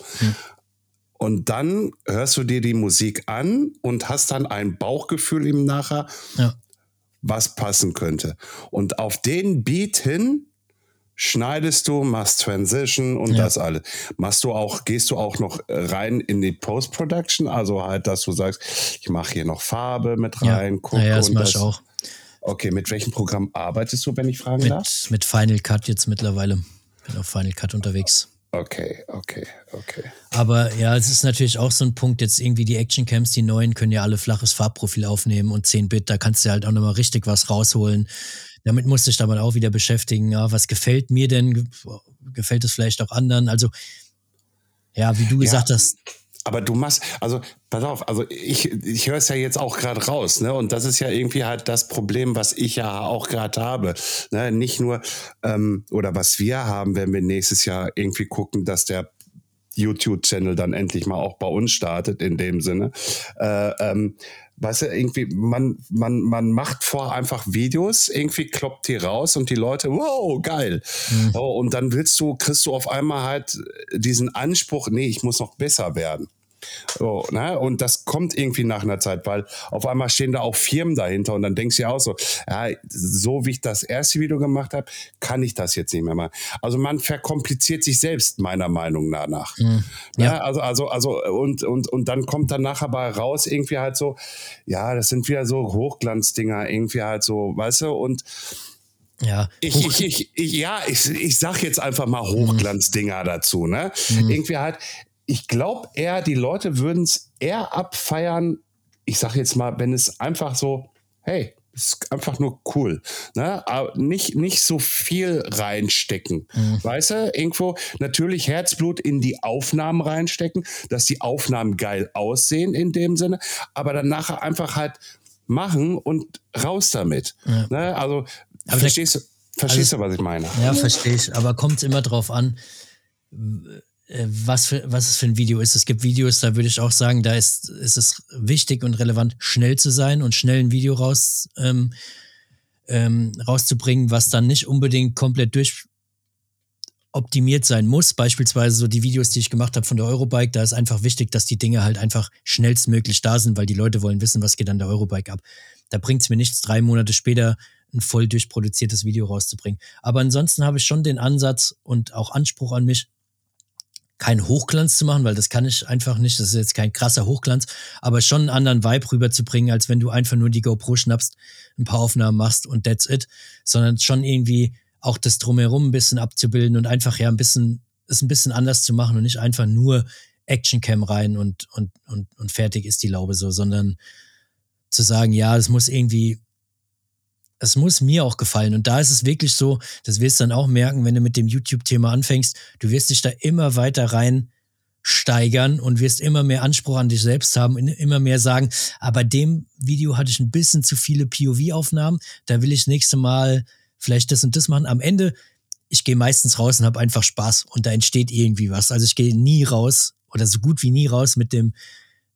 Und dann hörst du dir die Musik an und hast dann ein Bauchgefühl im Nachher, Ja. was passen könnte. Und auf den Beat hin schneidest du, machst Transition und Ja. das alles. Machst du auch, gehst du auch noch rein in die Post-Production? Also halt, dass du sagst, ich mache hier noch Farbe mit rein, ja, ja das mache ich auch. Okay, mit welchem Programm arbeitest du, wenn ich fragen darf? Mit, mit Final Cut jetzt mittlerweile. Bin auf Final Cut unterwegs. Okay, okay, okay. Aber ja, es ist natürlich auch so ein Punkt, jetzt irgendwie die Actioncams, die neuen, können ja alle flaches Farbprofil aufnehmen und 10-Bit, da kannst du halt auch nochmal richtig was rausholen. Damit musste ich dann auch wieder beschäftigen, ja, was gefällt mir denn, Ge- gefällt es vielleicht auch anderen? Also, ja, wie du gesagt hast, Aber du machst, also pass auf, also ich, ich höre es ja jetzt auch gerade raus, ne? Und das ist ja irgendwie halt das Problem, was ich ja auch gerade habe. Ne? Nicht nur, ähm, oder was wir haben, wenn wir nächstes Jahr irgendwie gucken, dass der YouTube-Channel dann endlich mal auch bei uns startet, in dem Sinne. Äh, ähm, weißt du, irgendwie, man, man, man macht vor einfach Videos, irgendwie kloppt die raus und die Leute, wow, geil. Oh, und dann willst du, kriegst du auf einmal halt diesen Anspruch, nee, ich muss noch besser werden. So, ne? Und das kommt irgendwie nach einer Zeit, weil auf einmal stehen da auch Firmen dahinter und dann denkst du ja auch so, ja, so wie ich das erste Video gemacht habe, kann ich das jetzt nicht mehr machen. Also man verkompliziert sich selbst, meiner Meinung nach. Hm. Ja. also, also, also, und, und, und dann kommt dann nachher bei raus irgendwie halt so, ja, das sind wieder so Hochglanzdinger, irgendwie halt so, weißt du, und ja, ich, ich, ich, ich, ja, ich, ich sag jetzt einfach mal Hochglanzdinger dazu, ne? Irgendwie halt, ich glaube eher, die Leute würden es eher abfeiern, ich sag jetzt mal, wenn es einfach so, hey, es ist einfach nur cool, ne? Aber nicht, nicht so viel reinstecken, weißt du? Irgendwo natürlich Herzblut in die Aufnahmen reinstecken, dass die Aufnahmen geil aussehen in dem Sinne, aber dann nachher einfach halt machen und raus damit. Ne? Also, Aber verstehst, du, verstehst du, was ich meine? Ja, verstehe ich. Aber kommt immer drauf an, was, für, was es für ein Video ist. Es gibt Videos, da würde ich auch sagen, da ist, ist es wichtig und relevant, schnell zu sein und schnell ein Video raus, ähm, ähm, rauszubringen, was dann nicht unbedingt komplett durch optimiert sein muss. Beispielsweise so die Videos, die ich gemacht habe von der Eurobike, da ist einfach wichtig, dass die Dinge halt einfach schnellstmöglich da sind, weil die Leute wollen wissen, was geht an der Eurobike ab. Da bringt es mir nichts, drei Monate später ein voll durchproduziertes Video rauszubringen. Aber ansonsten habe ich schon den Ansatz und auch Anspruch an mich, keinen Hochglanz zu machen, weil das kann ich einfach nicht. Das ist jetzt kein krasser Hochglanz, aber schon einen anderen Vibe rüberzubringen, als wenn du einfach nur die GoPro schnappst, ein paar Aufnahmen machst und that's it, sondern schon irgendwie auch das drumherum ein bisschen abzubilden und einfach ja ein bisschen, es ein bisschen anders zu machen und nicht einfach nur Actioncam rein und, und, und, und fertig ist die Laube so, sondern zu sagen, ja, es muss irgendwie, es muss mir auch gefallen. Und da ist es wirklich so, das wirst du dann auch merken, wenn du mit dem YouTube-Thema anfängst, du wirst dich da immer weiter rein steigern und wirst immer mehr Anspruch an dich selbst haben, in- immer mehr sagen, aber dem Video hatte ich ein bisschen zu viele POV-Aufnahmen, da will ich nächste Mal vielleicht das und das machen. Am Ende, ich gehe meistens raus und habe einfach Spaß und da entsteht irgendwie was. Also ich gehe nie raus oder so gut wie nie raus mit dem,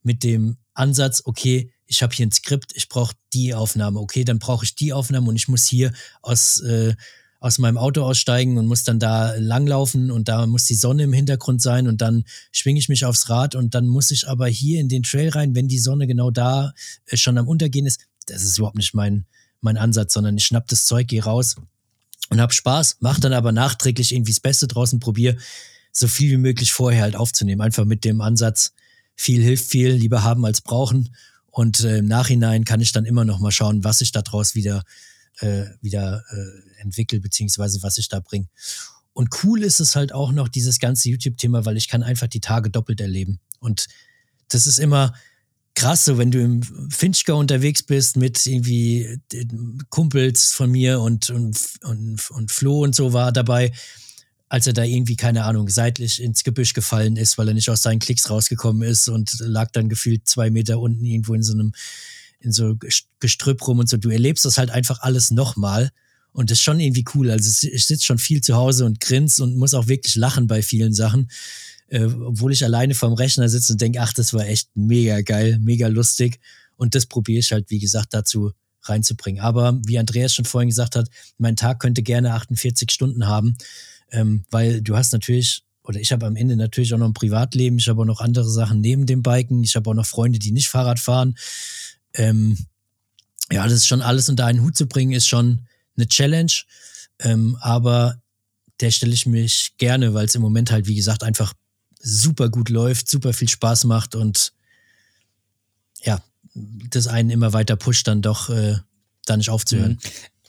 mit dem Ansatz, okay, ich habe hier ein Skript, ich brauche die Aufnahme, okay, dann brauche ich die Aufnahme und ich muss hier aus, äh, aus meinem Auto aussteigen und muss dann da langlaufen und da muss die Sonne im Hintergrund sein und dann schwinge ich mich aufs Rad und dann muss ich aber hier in den Trail rein, wenn die Sonne genau da äh, schon am Untergehen ist. Das ist überhaupt nicht mein, mein Ansatz, sondern ich schnapp das Zeug, gehe raus und hab Spaß, mach dann aber nachträglich irgendwie das Beste draußen, probier so viel wie möglich vorher halt aufzunehmen. Einfach mit dem Ansatz, viel hilft viel, lieber haben als brauchen. Und äh, im Nachhinein kann ich dann immer noch mal schauen, was ich da draus wieder, äh, wieder äh, entwickle, beziehungsweise was ich da bringe. Und cool ist es halt auch noch, dieses ganze YouTube-Thema, weil ich kann einfach die Tage doppelt erleben. Und das ist immer krass, so wenn du im Finchgau unterwegs bist mit irgendwie äh, Kumpels von mir und, und, und, und Flo und so war dabei, als er da irgendwie, keine Ahnung, seitlich ins Gebüsch gefallen ist, weil er nicht aus seinen Klicks rausgekommen ist und lag dann gefühlt zwei Meter unten irgendwo in so einem in so Gestrüpp rum und so. Du erlebst das halt einfach alles nochmal. Und das ist schon irgendwie cool. Also ich sitze schon viel zu Hause und grinse und muss auch wirklich lachen bei vielen Sachen. Äh, obwohl ich alleine vorm Rechner sitze und denke, ach, das war echt mega geil, mega lustig. Und das probiere ich halt, wie gesagt, dazu reinzubringen. Aber wie Andreas schon vorhin gesagt hat, mein Tag könnte gerne 48 Stunden haben, ähm, weil du hast natürlich oder ich habe am Ende natürlich auch noch ein Privatleben, ich habe auch noch andere Sachen neben dem Biken, ich habe auch noch Freunde, die nicht Fahrrad fahren. Ähm, ja, das ist schon alles unter einen Hut zu bringen, ist schon eine Challenge. Ähm, aber der stelle ich mich gerne, weil es im Moment halt, wie gesagt, einfach super gut läuft, super viel Spaß macht und ja, das einen immer weiter pusht, dann doch äh, da nicht aufzuhören.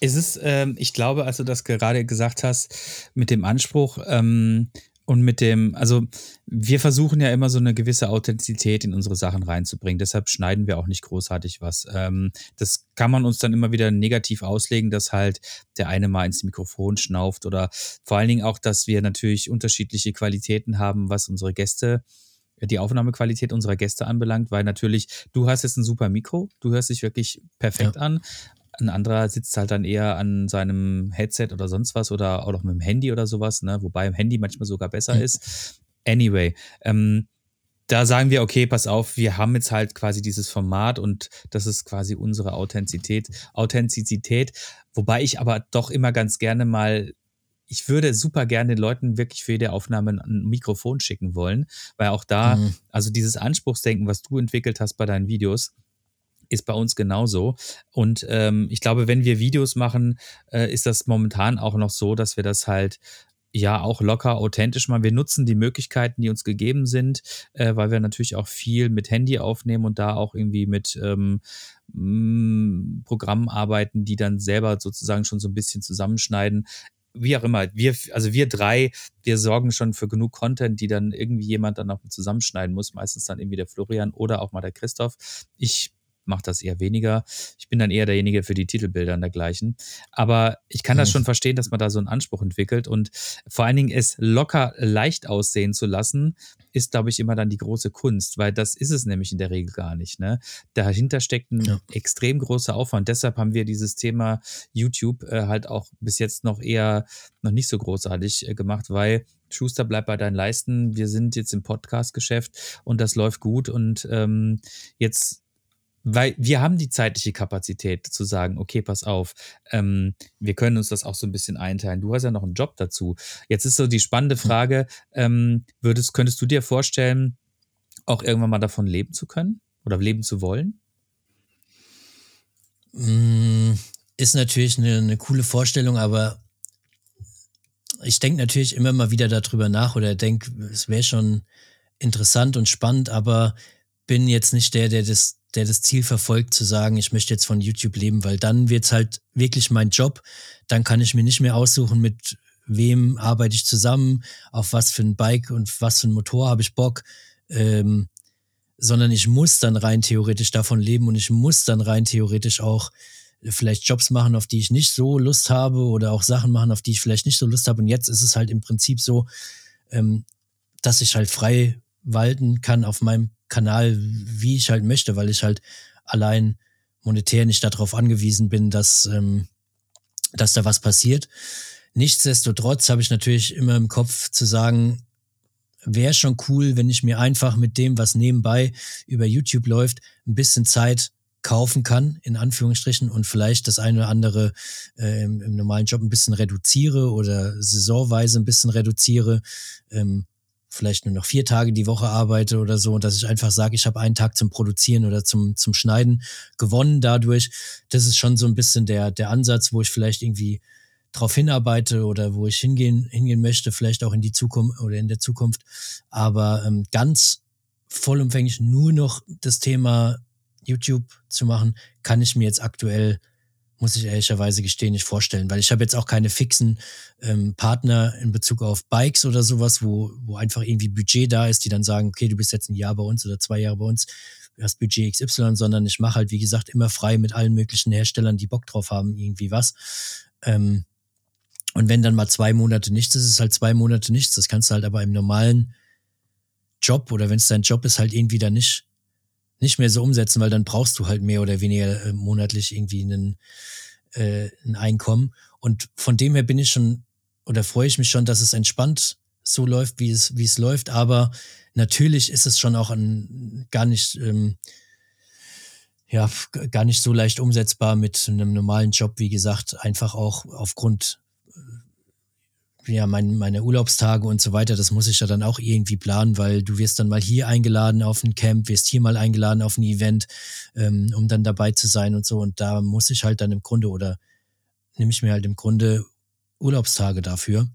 Mhm. Es ist, ähm, ich glaube, als du das gerade gesagt hast, mit dem Anspruch, ähm, und mit dem, also wir versuchen ja immer so eine gewisse Authentizität in unsere Sachen reinzubringen. Deshalb schneiden wir auch nicht großartig was. Ähm, das kann man uns dann immer wieder negativ auslegen, dass halt der eine mal ins Mikrofon schnauft oder vor allen Dingen auch, dass wir natürlich unterschiedliche Qualitäten haben, was unsere Gäste die Aufnahmequalität unserer Gäste anbelangt, weil natürlich, du hast jetzt ein super Mikro, du hörst dich wirklich perfekt ja. an, ein anderer sitzt halt dann eher an seinem Headset oder sonst was oder auch noch mit dem Handy oder sowas, ne? wobei im Handy manchmal sogar besser mhm. ist. Anyway, ähm, da sagen wir, okay, pass auf, wir haben jetzt halt quasi dieses Format und das ist quasi unsere Authentizität, Authentizität, wobei ich aber doch immer ganz gerne mal ich würde super gerne den Leuten wirklich für jede Aufnahme ein Mikrofon schicken wollen, weil auch da, mhm. also dieses Anspruchsdenken, was du entwickelt hast bei deinen Videos, ist bei uns genauso. Und ähm, ich glaube, wenn wir Videos machen, äh, ist das momentan auch noch so, dass wir das halt ja auch locker authentisch machen. Wir nutzen die Möglichkeiten, die uns gegeben sind, äh, weil wir natürlich auch viel mit Handy aufnehmen und da auch irgendwie mit ähm, mm, Programmen arbeiten, die dann selber sozusagen schon so ein bisschen zusammenschneiden wie auch immer, wir, also wir drei, wir sorgen schon für genug Content, die dann irgendwie jemand dann auch zusammenschneiden muss, meistens dann irgendwie der Florian oder auch mal der Christoph. Ich mache das eher weniger. Ich bin dann eher derjenige für die Titelbilder und dergleichen. Aber ich kann das mhm. schon verstehen, dass man da so einen Anspruch entwickelt und vor allen Dingen es locker leicht aussehen zu lassen, ist, glaube ich, immer dann die große Kunst, weil das ist es nämlich in der Regel gar nicht. Ne? Dahinter steckt ein ja. extrem großer Aufwand. Deshalb haben wir dieses Thema YouTube äh, halt auch bis jetzt noch eher noch nicht so großartig äh, gemacht, weil Schuster bleibt bei deinen Leisten. Wir sind jetzt im Podcast-Geschäft und das läuft gut und ähm, jetzt weil wir haben die zeitliche Kapazität zu sagen, okay, pass auf, ähm, wir können uns das auch so ein bisschen einteilen. Du hast ja noch einen Job dazu. Jetzt ist so die spannende Frage, ähm, würdest, könntest du dir vorstellen, auch irgendwann mal davon leben zu können oder leben zu wollen? Mm, ist natürlich eine, eine coole Vorstellung, aber ich denke natürlich immer mal wieder darüber nach oder denke, es wäre schon interessant und spannend, aber bin jetzt nicht der, der das der das Ziel verfolgt, zu sagen, ich möchte jetzt von YouTube leben, weil dann wird es halt wirklich mein Job. Dann kann ich mir nicht mehr aussuchen, mit wem arbeite ich zusammen, auf was für ein Bike und was für ein Motor habe ich Bock, ähm, sondern ich muss dann rein theoretisch davon leben und ich muss dann rein theoretisch auch vielleicht Jobs machen, auf die ich nicht so Lust habe oder auch Sachen machen, auf die ich vielleicht nicht so Lust habe. Und jetzt ist es halt im Prinzip so, ähm, dass ich halt frei walten kann auf meinem Kanal, wie ich halt möchte, weil ich halt allein monetär nicht darauf angewiesen bin, dass, ähm, dass da was passiert. Nichtsdestotrotz habe ich natürlich immer im Kopf zu sagen, wäre schon cool, wenn ich mir einfach mit dem, was nebenbei über YouTube läuft, ein bisschen Zeit kaufen kann, in Anführungsstrichen, und vielleicht das eine oder andere äh, im, im, normalen Job ein bisschen reduziere oder saisonweise ein bisschen reduziere. Ähm, vielleicht nur noch vier Tage die Woche arbeite oder so und dass ich einfach sage, ich habe einen Tag zum Produzieren oder zum, zum Schneiden gewonnen dadurch. Das ist schon so ein bisschen der, der Ansatz, wo ich vielleicht irgendwie drauf hinarbeite oder wo ich hingehen, hingehen möchte, vielleicht auch in die Zukunft oder in der Zukunft. Aber ähm, ganz vollumfänglich nur noch das Thema YouTube zu machen, kann ich mir jetzt aktuell muss ich ehrlicherweise gestehen, nicht vorstellen, weil ich habe jetzt auch keine fixen ähm, Partner in Bezug auf Bikes oder sowas, wo, wo einfach irgendwie Budget da ist, die dann sagen, okay, du bist jetzt ein Jahr bei uns oder zwei Jahre bei uns, du hast Budget XY, sondern ich mache halt, wie gesagt, immer frei mit allen möglichen Herstellern, die Bock drauf haben, irgendwie was. Ähm, und wenn dann mal zwei Monate nichts ist, ist halt zwei Monate nichts. Das kannst du halt aber im normalen Job oder wenn es dein Job ist, halt irgendwie dann nicht nicht mehr so umsetzen, weil dann brauchst du halt mehr oder weniger äh, monatlich irgendwie einen, äh, ein Einkommen. Und von dem her bin ich schon oder freue ich mich schon, dass es entspannt so läuft, wie es, wie es läuft. Aber natürlich ist es schon auch ein, gar nicht, ähm, ja, gar nicht so leicht umsetzbar mit einem normalen Job, wie gesagt, einfach auch aufgrund ja, mein, meine Urlaubstage und so weiter, das muss ich ja dann auch irgendwie planen, weil du wirst dann mal hier eingeladen auf ein Camp, wirst hier mal eingeladen auf ein Event, ähm, um dann dabei zu sein und so. Und da muss ich halt dann im Grunde oder nehme ich mir halt im Grunde Urlaubstage dafür,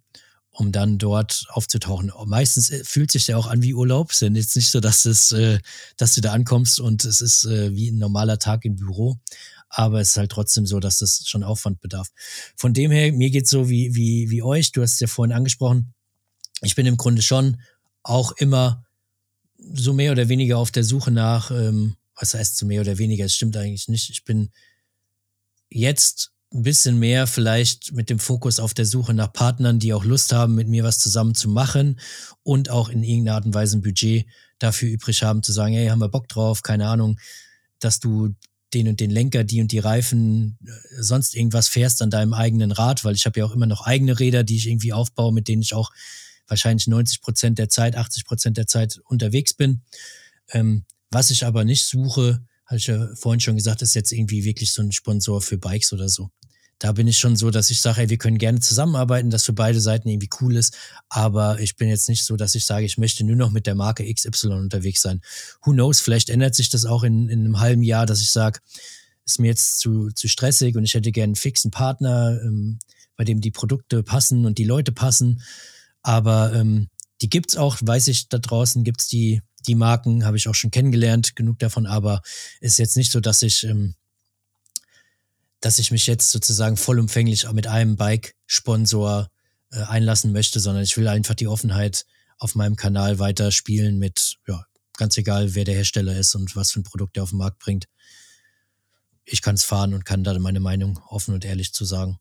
um dann dort aufzutauchen. Meistens äh, fühlt sich ja auch an wie Urlaub. Ist jetzt nicht so, dass es, äh, dass du da ankommst und es ist äh, wie ein normaler Tag im Büro. Aber es ist halt trotzdem so, dass das schon Aufwand bedarf. Von dem her, mir geht's so wie, wie, wie euch. Du hast es ja vorhin angesprochen. Ich bin im Grunde schon auch immer so mehr oder weniger auf der Suche nach, ähm, was heißt so mehr oder weniger? Es stimmt eigentlich nicht. Ich bin jetzt ein bisschen mehr vielleicht mit dem Fokus auf der Suche nach Partnern, die auch Lust haben, mit mir was zusammen zu machen und auch in irgendeiner Art und Weise ein Budget dafür übrig haben, zu sagen, hey, haben wir Bock drauf, keine Ahnung, dass du den und den Lenker, die und die Reifen, äh, sonst irgendwas fährst an deinem eigenen Rad, weil ich habe ja auch immer noch eigene Räder, die ich irgendwie aufbaue, mit denen ich auch wahrscheinlich 90 Prozent der Zeit, 80 Prozent der Zeit unterwegs bin. Ähm, was ich aber nicht suche, hatte ich ja vorhin schon gesagt, ist jetzt irgendwie wirklich so ein Sponsor für Bikes oder so da bin ich schon so, dass ich sage, ey, wir können gerne zusammenarbeiten, dass für beide Seiten irgendwie cool ist. Aber ich bin jetzt nicht so, dass ich sage, ich möchte nur noch mit der Marke XY unterwegs sein. Who knows? Vielleicht ändert sich das auch in, in einem halben Jahr, dass ich sage, ist mir jetzt zu, zu stressig und ich hätte gerne einen fixen Partner, ähm, bei dem die Produkte passen und die Leute passen. Aber ähm, die gibt's auch, weiß ich, da draußen gibt's die, die Marken, habe ich auch schon kennengelernt, genug davon, aber ist jetzt nicht so, dass ich ähm, dass ich mich jetzt sozusagen vollumfänglich mit einem Bike-Sponsor äh, einlassen möchte, sondern ich will einfach die Offenheit auf meinem Kanal weiter spielen mit, ja, ganz egal, wer der Hersteller ist und was für ein Produkt er auf den Markt bringt. Ich kann es fahren und kann da meine Meinung offen und ehrlich zu sagen.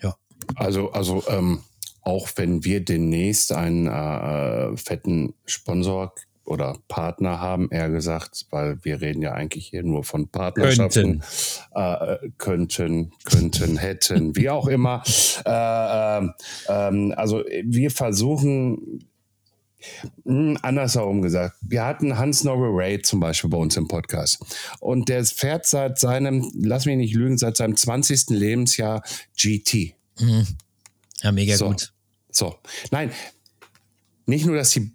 Ja. Also, also ähm, auch wenn wir demnächst einen äh, fetten Sponsor oder Partner haben, eher gesagt, weil wir reden ja eigentlich hier nur von Partnerschaften. Könnten, äh, könnten, könnten hätten, wie auch immer. Äh, äh, also wir versuchen, hm, andersherum gesagt, wir hatten Hans Norway Ray zum Beispiel bei uns im Podcast. Und der fährt seit seinem, lass mich nicht lügen, seit seinem 20. Lebensjahr GT. Mhm. Ja, mega so. gut. So, nein, nicht nur, dass die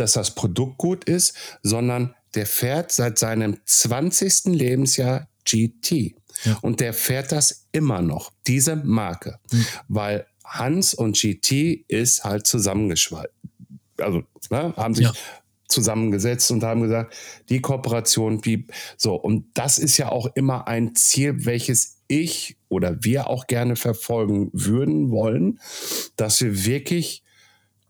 dass das Produkt gut ist, sondern der fährt seit seinem 20. Lebensjahr GT. Ja. Und der fährt das immer noch, diese Marke. Mhm. Weil Hans und GT ist halt zusammengeschweißt. Also ne, haben sich ja. zusammengesetzt und haben gesagt, die Kooperation, wie so. Und das ist ja auch immer ein Ziel, welches ich oder wir auch gerne verfolgen würden wollen, dass wir wirklich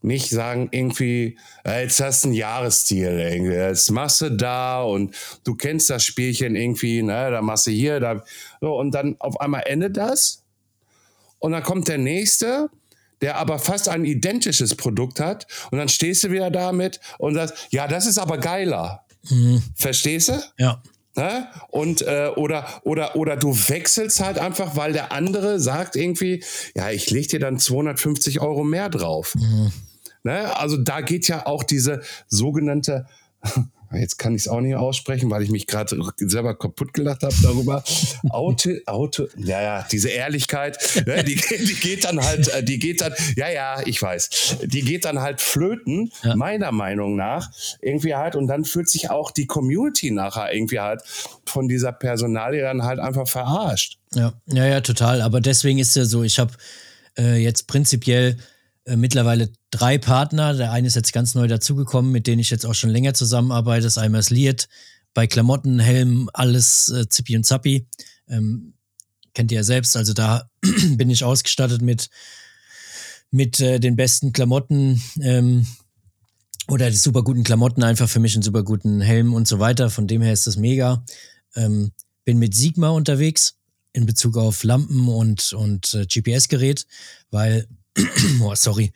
nicht sagen irgendwie, jetzt hast du ein Jahresstil, irgendwie. jetzt machst du da und du kennst das Spielchen irgendwie, ne, da machst du hier, da, so, und dann auf einmal endet das und dann kommt der nächste, der aber fast ein identisches Produkt hat und dann stehst du wieder damit und sagst, ja, das ist aber geiler. Mhm. Verstehst du? Ja. Ne? Und äh, oder oder oder du wechselst halt einfach, weil der andere sagt irgendwie, ja, ich leg dir dann 250 Euro mehr drauf. Mhm. Ne? Also da geht ja auch diese sogenannte jetzt kann ich es auch nicht aussprechen, weil ich mich gerade selber kaputt gelacht habe darüber. Auto, Auto, ja, ja, diese Ehrlichkeit, ne, die, die, geht dann halt, äh, die geht dann, ja, ja, ich weiß, die geht dann halt flöten, ja. meiner Meinung nach, irgendwie halt, und dann fühlt sich auch die Community nachher irgendwie halt von dieser Personalie dann halt einfach verarscht. Ja, ja, ja, total. Aber deswegen ist ja so, ich habe äh, jetzt prinzipiell äh, mittlerweile drei Partner. Der eine ist jetzt ganz neu dazugekommen, mit denen ich jetzt auch schon länger zusammenarbeite. Das einmal ist Liet, bei Klamotten, Helm, alles äh, Zippi und Zappi. Ähm, kennt ihr ja selbst. Also da bin ich ausgestattet mit, mit äh, den besten Klamotten ähm, oder super guten Klamotten, einfach für mich einen super guten Helm und so weiter. Von dem her ist das mega. Ähm, bin mit Sigma unterwegs in Bezug auf Lampen und, und äh, GPS-Gerät, weil oh, sorry.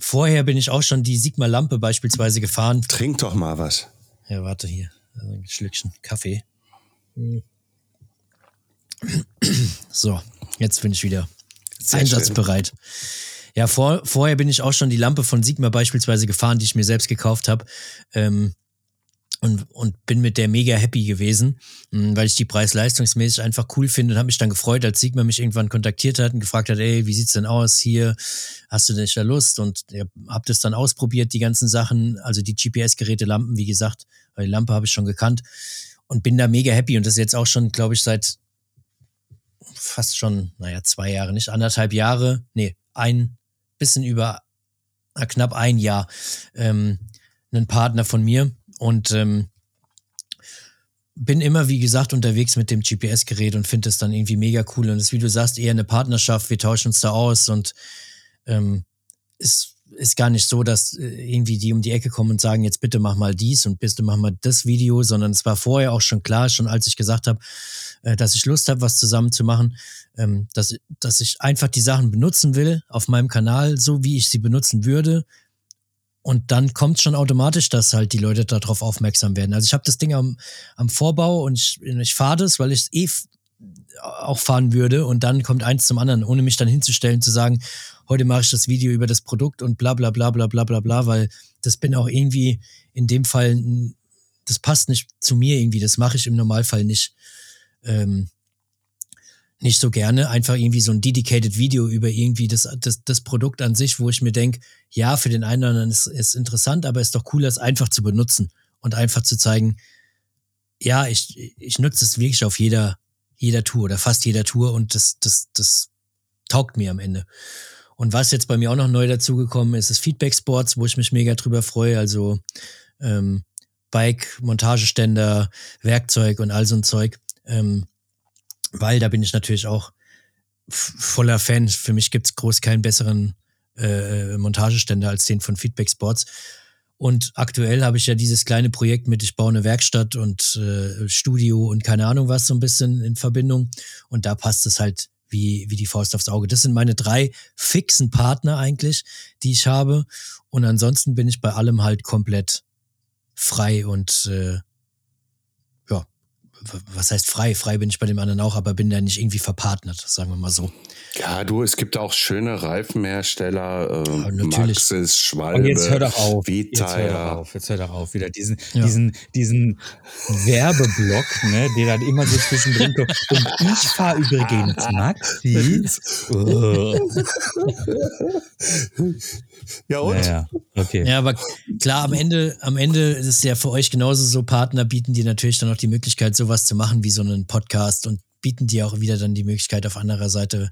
Vorher bin ich auch schon die Sigma-Lampe beispielsweise gefahren. Trink doch mal was. Ja, warte hier. Also ein Schlückchen Kaffee. So, jetzt bin ich wieder Sehr einsatzbereit. Ja, vor, vorher bin ich auch schon die Lampe von Sigma beispielsweise gefahren, die ich mir selbst gekauft habe. Ähm, und, und bin mit der mega happy gewesen, mh, weil ich die preis-leistungsmäßig einfach cool finde und habe mich dann gefreut, als Sigma mich irgendwann kontaktiert hat und gefragt hat, ey, wie sieht's denn aus hier? Hast du denn nicht da Lust? Und ja, hab das dann ausprobiert, die ganzen Sachen, also die GPS-Geräte, Lampen, wie gesagt, weil die Lampe habe ich schon gekannt und bin da mega happy und das ist jetzt auch schon, glaube ich, seit fast schon, naja, zwei Jahre, nicht anderthalb Jahre, nee, ein bisschen über na, knapp ein Jahr ähm, ein Partner von mir und ähm, bin immer, wie gesagt, unterwegs mit dem GPS-Gerät und finde es dann irgendwie mega cool. Und es ist, wie du sagst, eher eine Partnerschaft. Wir tauschen uns da aus und ähm, ist, ist gar nicht so, dass äh, irgendwie die um die Ecke kommen und sagen, jetzt bitte mach mal dies und bitte mach mal das Video, sondern es war vorher auch schon klar, schon als ich gesagt habe, äh, dass ich Lust habe, was zusammen zu machen, ähm, dass, dass ich einfach die Sachen benutzen will auf meinem Kanal, so wie ich sie benutzen würde. Und dann kommt schon automatisch, dass halt die Leute darauf aufmerksam werden. Also ich habe das Ding am, am Vorbau und ich, ich fahre das, weil ich es eh auch fahren würde. Und dann kommt eins zum anderen, ohne mich dann hinzustellen, zu sagen, heute mache ich das Video über das Produkt und bla bla bla bla bla bla bla, weil das bin auch irgendwie in dem Fall, das passt nicht zu mir irgendwie, das mache ich im Normalfall nicht. Ähm, nicht so gerne. Einfach irgendwie so ein dedicated Video über irgendwie das, das, das Produkt an sich, wo ich mir denke, ja, für den einen oder anderen ist, ist interessant, aber ist doch cooler, es einfach zu benutzen und einfach zu zeigen, ja, ich, ich nutze es wirklich auf jeder, jeder Tour oder fast jeder Tour und das, das, das taugt mir am Ende. Und was jetzt bei mir auch noch neu dazugekommen ist, ist Feedback Sports, wo ich mich mega drüber freue. Also ähm, Bike, Montageständer, Werkzeug und all so ein Zeug. Ähm, weil da bin ich natürlich auch voller Fan. Für mich gibt's groß keinen besseren äh, Montageständer als den von Feedback Sports. Und aktuell habe ich ja dieses kleine Projekt mit, ich baue eine Werkstatt und äh, Studio und keine Ahnung was so ein bisschen in Verbindung. Und da passt es halt wie, wie die Faust aufs Auge. Das sind meine drei fixen Partner eigentlich, die ich habe. Und ansonsten bin ich bei allem halt komplett frei und äh, was heißt frei? Frei bin ich bei dem anderen auch, aber bin da nicht irgendwie verpartnert, sagen wir mal so. Ja, du, es gibt auch schöne Reifenhersteller, Ja, äh, natürlich. Maxis, Schwalbe, Und jetzt hör doch auf. Jetzt hör doch auf. Jetzt hör doch auf. Wieder diesen, Ja. diesen, diesen Werbeblock, ne, der dann immer so zwischendrin kommt. Und ich fahre übrigens Maxi. Ja, und? Naja, okay. Ja, aber klar, am Ende, am Ende ist es ja für euch genauso so, Partner bieten dir natürlich dann auch die Möglichkeit, sowas zu machen wie so einen Podcast und bieten dir auch wieder dann die Möglichkeit auf anderer Seite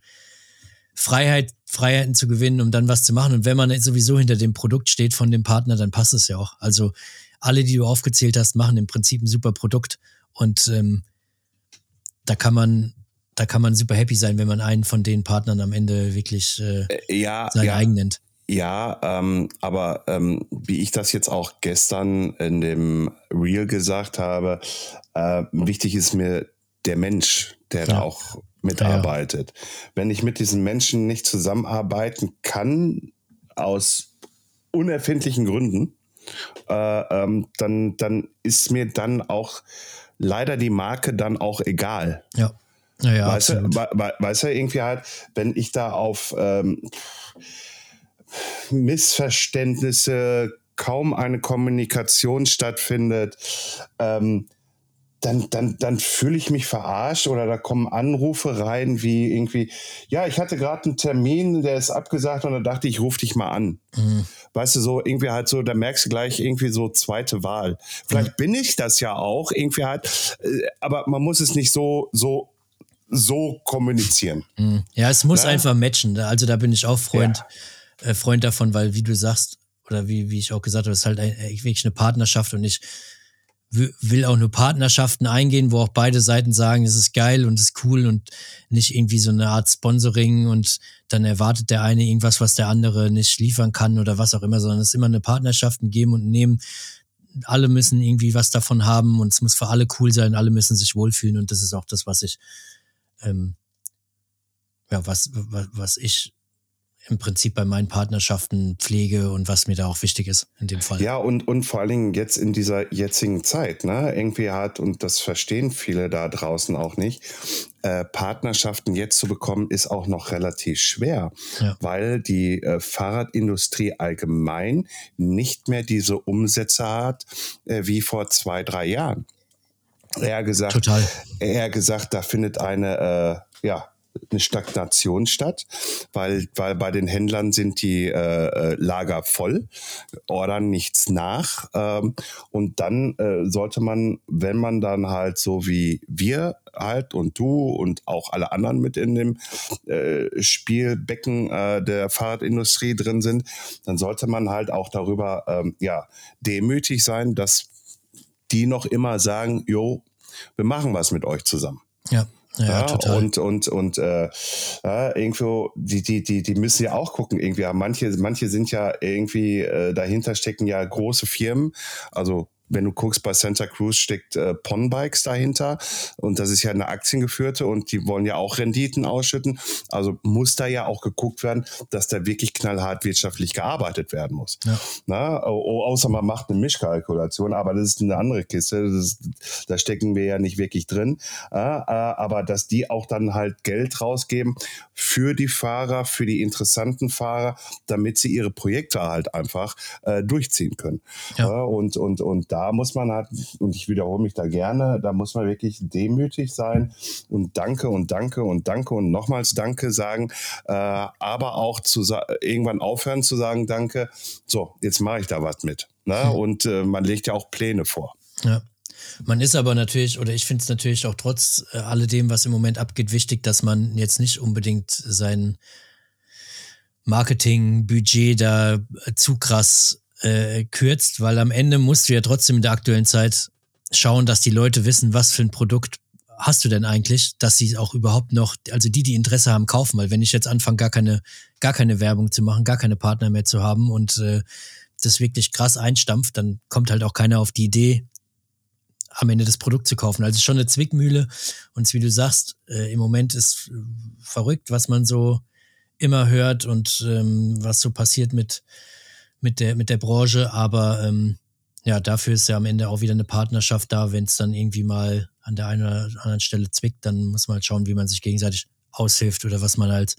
Freiheit, Freiheiten zu gewinnen, um dann was zu machen. Und wenn man sowieso hinter dem Produkt steht von dem Partner, dann passt es ja auch. Also alle, die du aufgezählt hast, machen im Prinzip ein super Produkt und ähm, da kann man, da kann man super happy sein, wenn man einen von den Partnern am Ende wirklich äh, Ja, sein ja, eigen nennt. ja ähm, aber ähm, wie ich das jetzt auch gestern in dem Reel gesagt habe, äh, wichtig ist mir der Mensch, der da Ja. auch mitarbeitet. Wenn ich mit diesen Menschen nicht zusammenarbeiten kann, aus unerfindlichen Gründen, äh, ähm, dann, dann ist mir dann auch leider die Marke dann auch egal. Ja. Ja, ja, weißt, du, we- weißt du, irgendwie halt, wenn ich da auf ähm, Missverständnisse, kaum eine Kommunikation stattfindet, ähm, dann, dann, dann fühle ich mich verarscht oder da kommen Anrufe rein wie irgendwie, ja, ich hatte gerade einen Termin, der ist abgesagt und da dachte ich, ich rufe dich mal an. Mhm. Weißt du, so irgendwie halt so, da merkst du gleich irgendwie so zweite Wahl. Vielleicht bin ich das ja auch, irgendwie halt, äh, aber man muss es nicht so, so, so kommunizieren. Mhm. Ja, es muss Ne? einfach matchen. Also da bin ich auch Freund, äh, Freund davon, weil wie du sagst, oder wie, wie ich auch gesagt habe, es ist halt ein, äh, wirklich eine Partnerschaft und ich will auch nur Partnerschaften eingehen, wo auch beide Seiten sagen, es ist geil und es ist cool und nicht irgendwie so eine Art Sponsoring und dann erwartet der eine irgendwas, was der andere nicht liefern kann oder was auch immer, sondern es ist immer eine Partnerschaft, ein Geben und Nehmen. Alle müssen irgendwie was davon haben und es muss für alle cool sein, alle müssen sich wohlfühlen und das ist auch das, was ich ähm, ja, was, was, was ich im Prinzip bei meinen Partnerschaften pflege und was mir da auch wichtig ist in dem Fall. Ja, und, und vor allen Dingen jetzt in dieser jetzigen Zeit, ne? Irgendwie hat, und das verstehen viele da draußen auch nicht, äh, Partnerschaften jetzt zu bekommen, ist auch noch relativ schwer, Ja. weil die äh, Fahrradindustrie allgemein nicht mehr diese Umsätze hat äh, wie vor zwei, drei Jahren. Eher gesagt, Total. eher gesagt, da findet eine, äh, ja, eine Stagnation statt, weil, weil bei den Händlern sind die äh, äh, Lager voll, ordern nichts nach. Ähm, und dann äh, sollte man, wenn man dann halt so wie wir halt und du und auch alle anderen mit in dem äh, Spielbecken äh, der Fahrradindustrie drin sind, dann sollte man halt auch darüber ähm, ja, demütig sein, dass die noch immer sagen, jo, wir machen was mit euch zusammen. Ja, ja, Ja, total. und und und äh, ja, irgendwo die die die die müssen ja auch gucken irgendwie. Ja, Manche manche sind ja irgendwie äh, dahinter stecken ja große Firmen. Also wenn du guckst, bei Santa Cruz steckt äh, Pon Bikes dahinter und das ist ja eine aktiengeführte und die wollen ja auch Renditen ausschütten. Also muss da ja auch geguckt werden, dass da wirklich knallhart wirtschaftlich gearbeitet werden muss. Ja. Na, au- außer man macht eine Mischkalkulation, aber das ist eine andere Kiste. Ist, da stecken wir ja nicht wirklich drin. Äh, äh, aber dass die auch dann halt Geld rausgeben für die Fahrer, für die interessanten Fahrer, damit sie ihre Projekte halt einfach äh, durchziehen können. Ja. Und, und, und da muss man halt, und ich wiederhole mich da gerne, da muss man wirklich demütig sein und Danke und Danke und Danke und nochmals Danke sagen, äh, aber auch zu irgendwann aufhören zu sagen Danke. So, jetzt mache ich da was mit. Ne? Hm. Und äh, man legt ja auch Pläne vor. Ja. Man ist aber natürlich, oder ich finde es natürlich auch trotz äh, alledem, was im Moment abgeht, wichtig, dass man jetzt nicht unbedingt sein Marketingbudget da zu krass äh, kürzt, weil am Ende musst du ja trotzdem in der aktuellen Zeit schauen, dass die Leute wissen, was für ein Produkt hast du denn eigentlich, dass sie auch überhaupt noch, also die, die Interesse haben, kaufen, weil wenn ich jetzt anfange, gar keine, gar keine Werbung zu machen, gar keine Partner mehr zu haben und äh, das wirklich krass einstampft, dann kommt halt auch keiner auf die Idee, am Ende das Produkt zu kaufen. Also schon eine Zwickmühle. Und wie du sagst, äh, im Moment ist äh, verrückt, was man so immer hört und ähm, was so passiert mit, mit, der, mit der Branche. Aber ähm, ja, dafür ist ja am Ende auch wieder eine Partnerschaft da. Wenn es dann irgendwie mal an der einen oder anderen Stelle zwickt, dann muss man halt schauen, wie man sich gegenseitig aushilft oder was man als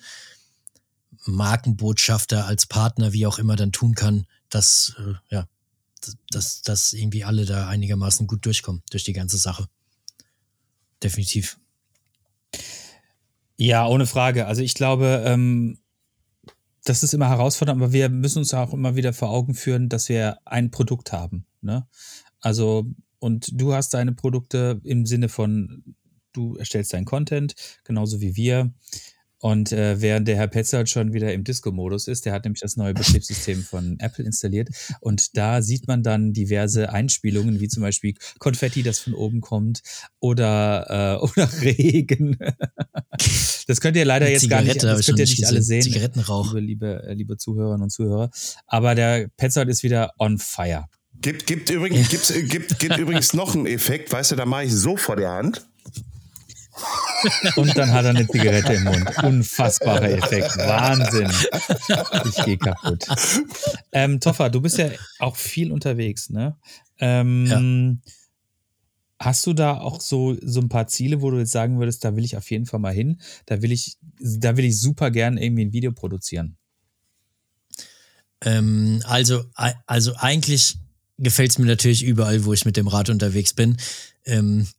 Markenbotschafter, als Partner, wie auch immer, dann tun kann, dass, äh, ja, dass, dass irgendwie alle da einigermaßen gut durchkommen durch die ganze Sache. Definitiv. Ja, ohne Frage. Also ich glaube, ähm, das ist immer herausfordernd, aber wir müssen uns auch immer wieder vor Augen führen, dass wir ein Produkt haben. Ne? Also, und du hast deine Produkte im Sinne von, du erstellst deinen Content, genauso wie wir. Und äh, während der Herr Petzold schon wieder im Disco-Modus ist, der hat nämlich das neue Betriebssystem von Apple installiert. Und da sieht man dann diverse Einspielungen, wie zum Beispiel Konfetti, das von oben kommt, oder, äh, oder Regen. Das könnt ihr leider Eine jetzt gar nicht, das könnt ihr nicht alle sehen. Zigarettenrauch. Liebe, liebe, äh, liebe Zuhörerinnen und Zuhörer. Aber der Petzold ist wieder on fire. Gibt, gibt, übrigens, gibt's, äh, gibt, gibt übrigens noch einen Effekt, weißt du, da mache ich so vor der Hand. Und dann hat er eine Zigarette im Mund. Unfassbarer Effekt. Wahnsinn. Ich gehe kaputt. Ähm, Toffa, du bist ja auch viel unterwegs, ne? Ähm, Hast du da auch so, so ein paar Ziele, wo du jetzt sagen würdest, da will ich auf jeden Fall mal hin? Da will ich, da will ich super gern irgendwie ein Video produzieren. Ähm, also, also eigentlich gefällt es mir natürlich überall, wo ich mit dem Rad unterwegs bin. Ähm,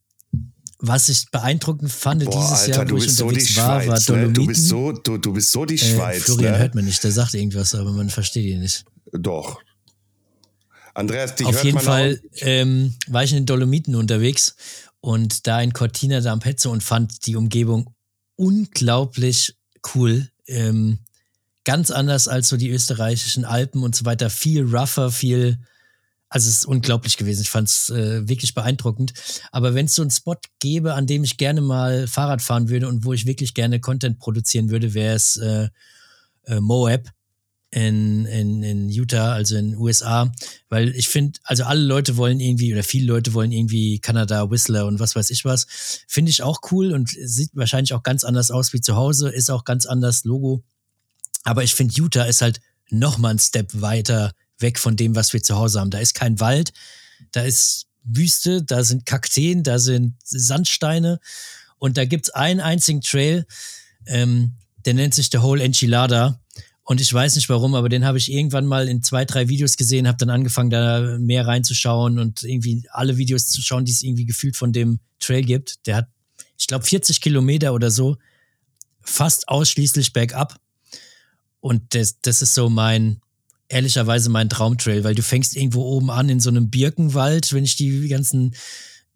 was ich beeindruckend fand Boah, dieses Alter, Jahr, wo ich bist so unterwegs war, war Schweiz. Ne? Dolomiten. Du bist so, du, du bist so die äh, Schweiz. Florian ne? hört man nicht, der sagt irgendwas, aber man versteht ihn nicht. Doch. Andreas, dich Auf hört jeden man Fall ähm, war ich in den Dolomiten unterwegs und da in Cortina d'Ampezzo und fand die Umgebung unglaublich cool. Ähm, ganz anders als so die österreichischen Alpen und so weiter. Viel rougher, viel. Also es ist unglaublich gewesen. Ich fand es äh, wirklich beeindruckend. Aber wenn es so einen Spot gäbe, an dem ich gerne mal Fahrrad fahren würde und wo ich wirklich gerne Content produzieren würde, wäre es äh, äh, Moab in, in, in Utah, also in USA, weil ich finde, also alle Leute wollen irgendwie, oder viele Leute wollen irgendwie Kanada, Whistler und was weiß ich was. Finde ich auch cool und sieht wahrscheinlich auch ganz anders aus wie zu Hause, ist auch ganz anders Logo. Aber ich finde, Utah ist halt noch mal ein Step weiter weg von dem, was wir zu Hause haben. Da ist kein Wald, da ist Wüste, da sind Kakteen, da sind Sandsteine und da gibt's einen einzigen Trail, ähm, der nennt sich der Whole Enchilada. Und ich weiß nicht warum, aber den habe ich irgendwann mal in zwei, drei Videos gesehen, habe dann angefangen, da mehr reinzuschauen und irgendwie alle Videos zu schauen, die es irgendwie gefühlt von dem Trail gibt. Der hat, ich glaube, 40 Kilometer oder so, fast ausschließlich bergab. Und das, das ist so mein, ehrlicherweise mein Traumtrail, weil du fängst irgendwo oben an in so einem Birkenwald, wenn ich die ganzen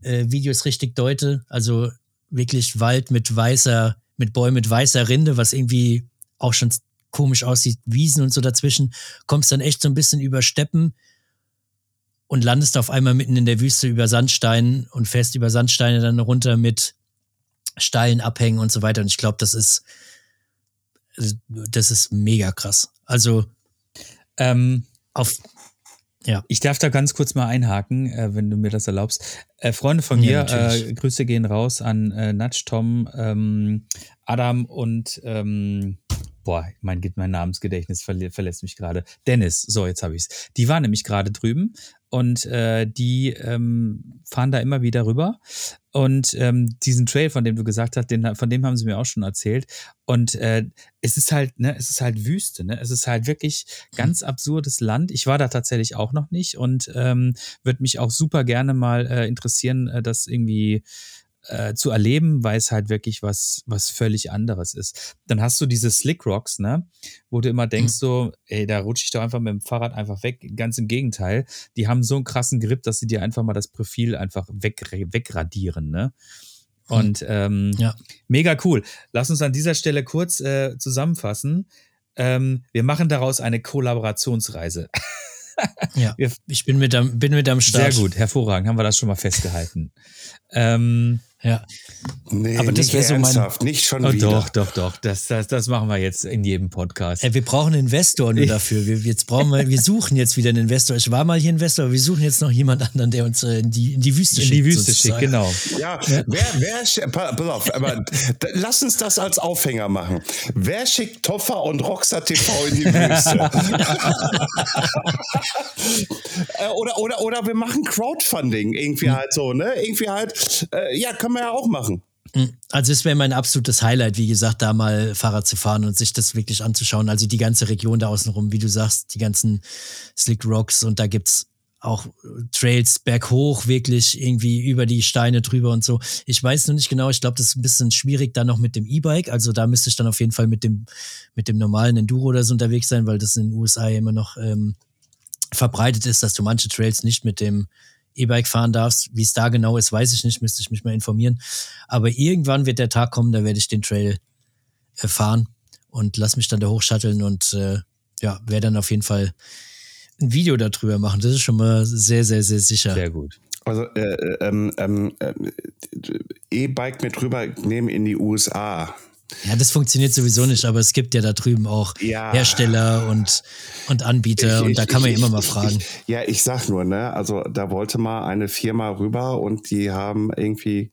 äh, Videos richtig deute. Also wirklich Wald mit weißer, mit Bäumen mit weißer Rinde, was irgendwie auch schon komisch aussieht, Wiesen und so dazwischen, kommst dann echt so ein bisschen über Steppen und landest auf einmal mitten in der Wüste über Sandsteinen und fährst über Sandsteine dann runter mit steilen Abhängen und so weiter. Und ich glaube, das ist, das ist mega krass. Also Ähm, auf, ja. Ich darf da ganz kurz mal einhaken, äh, wenn du mir das erlaubst. Äh, Freunde von Ja, mir, äh, Grüße gehen raus an äh, Natsch, Tom, ähm, Adam und ähm, boah, mein, mein Namensgedächtnis verli- verlässt mich gerade. Dennis, so jetzt habe ich's. Die waren nämlich gerade drüben und äh, die ähm, fahren da immer wieder rüber. Und ähm, diesen Trail, von dem du gesagt hast, den, von dem haben sie mir auch schon erzählt. Und äh, es ist halt, ne, es ist halt Wüste, ne? Es ist halt wirklich ganz absurdes Land. Ich war da tatsächlich auch noch nicht und ähm, würde mich auch super gerne mal äh, interessieren, äh, das irgendwie äh, zu erleben, weil es halt wirklich was, was völlig anderes ist. Dann hast du diese Slick Rocks, ne, wo du immer denkst so, ey, da rutsche ich doch einfach mit dem Fahrrad einfach weg. Ganz im Gegenteil, die haben so einen krassen Grip, dass sie dir einfach mal das Profil einfach weg, wegradieren, ne. Und ähm, Ja. mega cool. Lass uns an dieser Stelle kurz äh, zusammenfassen. Ähm, wir machen daraus eine Kollaborationsreise. Ja, Wir- ich bin mit am, bin mit am Start. Sehr gut, hervorragend, haben wir das schon mal festgehalten. ähm, Ja. Nee, Aber das nicht wär so mein- ernsthaft, nicht schon oh, wieder. doch, doch, doch, das, das, das machen wir jetzt in jedem Podcast. Ey, wir brauchen einen Investor nur dafür. Wir, jetzt brauchen wir, wir suchen jetzt wieder einen Investor. Ich war mal hier Investor, aber wir suchen jetzt noch jemand anderen, der uns äh, in, die, in die Wüste in schickt. die Wüste sozusagen. schickt, genau. Ja, wer, wer, pass auf, aber lass uns das als Aufhänger machen. Wer schickt Toffer und Rockstar TV in die Wüste? Äh, oder, oder, oder wir machen Crowdfunding irgendwie halt so, ne? Irgendwie halt, äh, ja, können wir ja auch machen. Also es wäre mein absolutes Highlight, wie gesagt, da mal Fahrrad zu fahren und sich das wirklich anzuschauen. Also die ganze Region da außenrum, wie du sagst, die ganzen Slick Rocks und da gibt's auch Trails berghoch, wirklich irgendwie über die Steine drüber und so. Ich weiß noch nicht genau, ich glaube, das ist ein bisschen schwierig da noch mit dem E-Bike. Also da müsste ich dann auf jeden Fall mit dem, mit dem normalen Enduro oder so unterwegs sein, weil das in den USA immer noch ähm, verbreitet ist, dass du manche Trails nicht mit dem E-Bike fahren darfst. Wie es da genau ist, weiß ich nicht, müsste ich mich mal informieren. Aber irgendwann wird der Tag kommen, da werde ich den Trail äh, fahren und lass mich dann da hochschatteln und äh, ja, werde dann auf jeden Fall ein Video darüber machen. Das ist schon mal sehr, sehr, sehr sicher. Sehr gut. Also äh, ähm, ähm, äh, E-Bike mit rübernehmen in die USA. Ja, das funktioniert sowieso nicht, aber es gibt ja da drüben auch Ja. Hersteller und, und Anbieter Ich- und da ich- kann man ich- ja immer mal ich- fragen. Ich, ja, ich sag nur, ne, also da wollte mal eine Firma rüber und die haben irgendwie,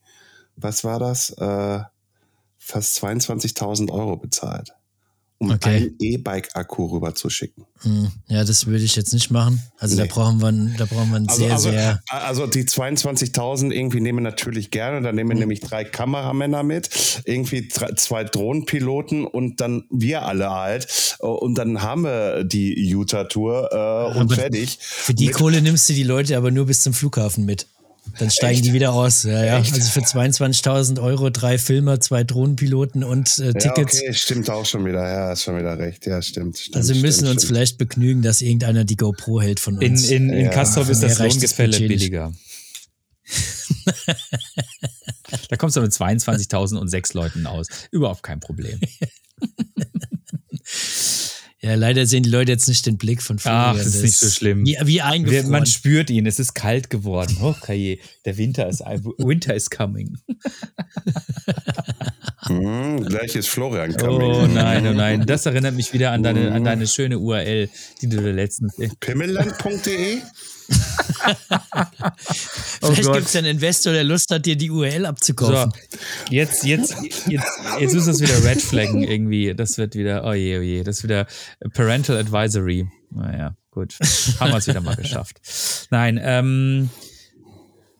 was war das? Äh, fast 22.000 Euro bezahlt, um Okay. einen E-Bike-Akku rüber zu schicken. Hm, Ja, das würde ich jetzt nicht machen. Also da Nee. brauchen wir, einen- da brauchen wir einen Also, sehr, also, sehr. also die 22.000 irgendwie nehmen wir natürlich gerne. Da nehmen wir nämlich drei Kameramänner mit, irgendwie drei, zwei Drohnenpiloten und dann wir alle halt. Und dann haben wir die Utah-Tour äh, und fertig. Für die Mit- Kohle nimmst du die Leute aber nur bis zum Flughafen mit. Dann steigen Echt? die wieder aus. Ja, ja. Echt? Also für 22.000 Euro drei Filmer, zwei Drohnenpiloten und äh, Ja, Tickets. okay, stimmt auch schon wieder. Ja, ist schon wieder recht. Ja, stimmt. stimmt Also wir müssen stimmt, uns stimmt. vielleicht begnügen, dass irgendeiner die GoPro hält von In, uns. in, in Ja. Kastrop ist das Lohngefälle billiger. da kommst du mit 22.000 und sechs Leuten aus. Überhaupt kein Problem. ja, leider sehen die Leute jetzt nicht den Blick von Ach, das ist nicht so schlimm. Wie, wie eingefroren. man spürt ihn, es ist kalt geworden. Oh, Kaje, der Winter ist, Winter is coming. Hm, gleich ist Florian coming. Oh nein, oh nein. Das erinnert mich wieder an deine, an deine schöne URL, die du da letztens. Pimmelland.de? Vielleicht Gott. gibt es einen Investor, der Lust hat, dir die URL So, abzukaufen. jetzt, jetzt, jetzt, jetzt ist es wieder Red Flaggen irgendwie. Das wird wieder, oh je, oh je, das ist wieder Parental Advisory. Naja, gut. Haben wir es wieder mal geschafft. Nein, ähm,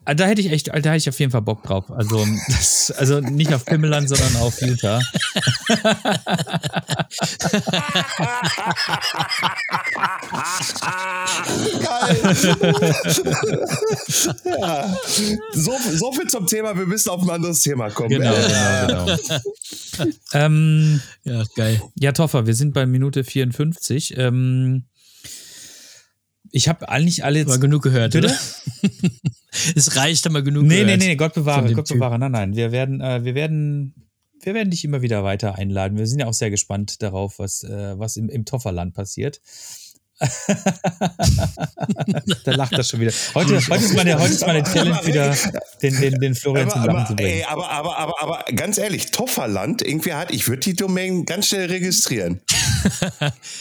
da hätte ich echt, da hätte ich auf jeden Fall Bock drauf. Also, das, also nicht auf Pimmeland, sondern auf Utah. Geil. ja. so, so viel zum Thema, wir müssen auf ein anderes Thema kommen. Genau, genau, genau. ähm, Ja, geil. Ja, Toffer, wir sind bei Minute 54. Ähm, ich habe eigentlich alle jetzt. genug gehört, Bitte? oder? es reicht aber genug Nee, nee, gehört. nee, Gott bewahre, Gott bewahre. Nein, nein, wir werden, äh, wir werden, wir werden dich immer wieder weiter einladen. Wir sind ja auch sehr gespannt darauf, was, äh, was im, im Tofferland passiert. da lacht er schon wieder. Heute, heute, ist meine, heute ist meine Challenge wieder, den, den, den Florian zum Aber, Lachen zu aber, ey, bringen. aber, aber, aber, aber ganz ehrlich, Tofferland, irgendwie hat, ich würde die Domain ganz schnell registrieren.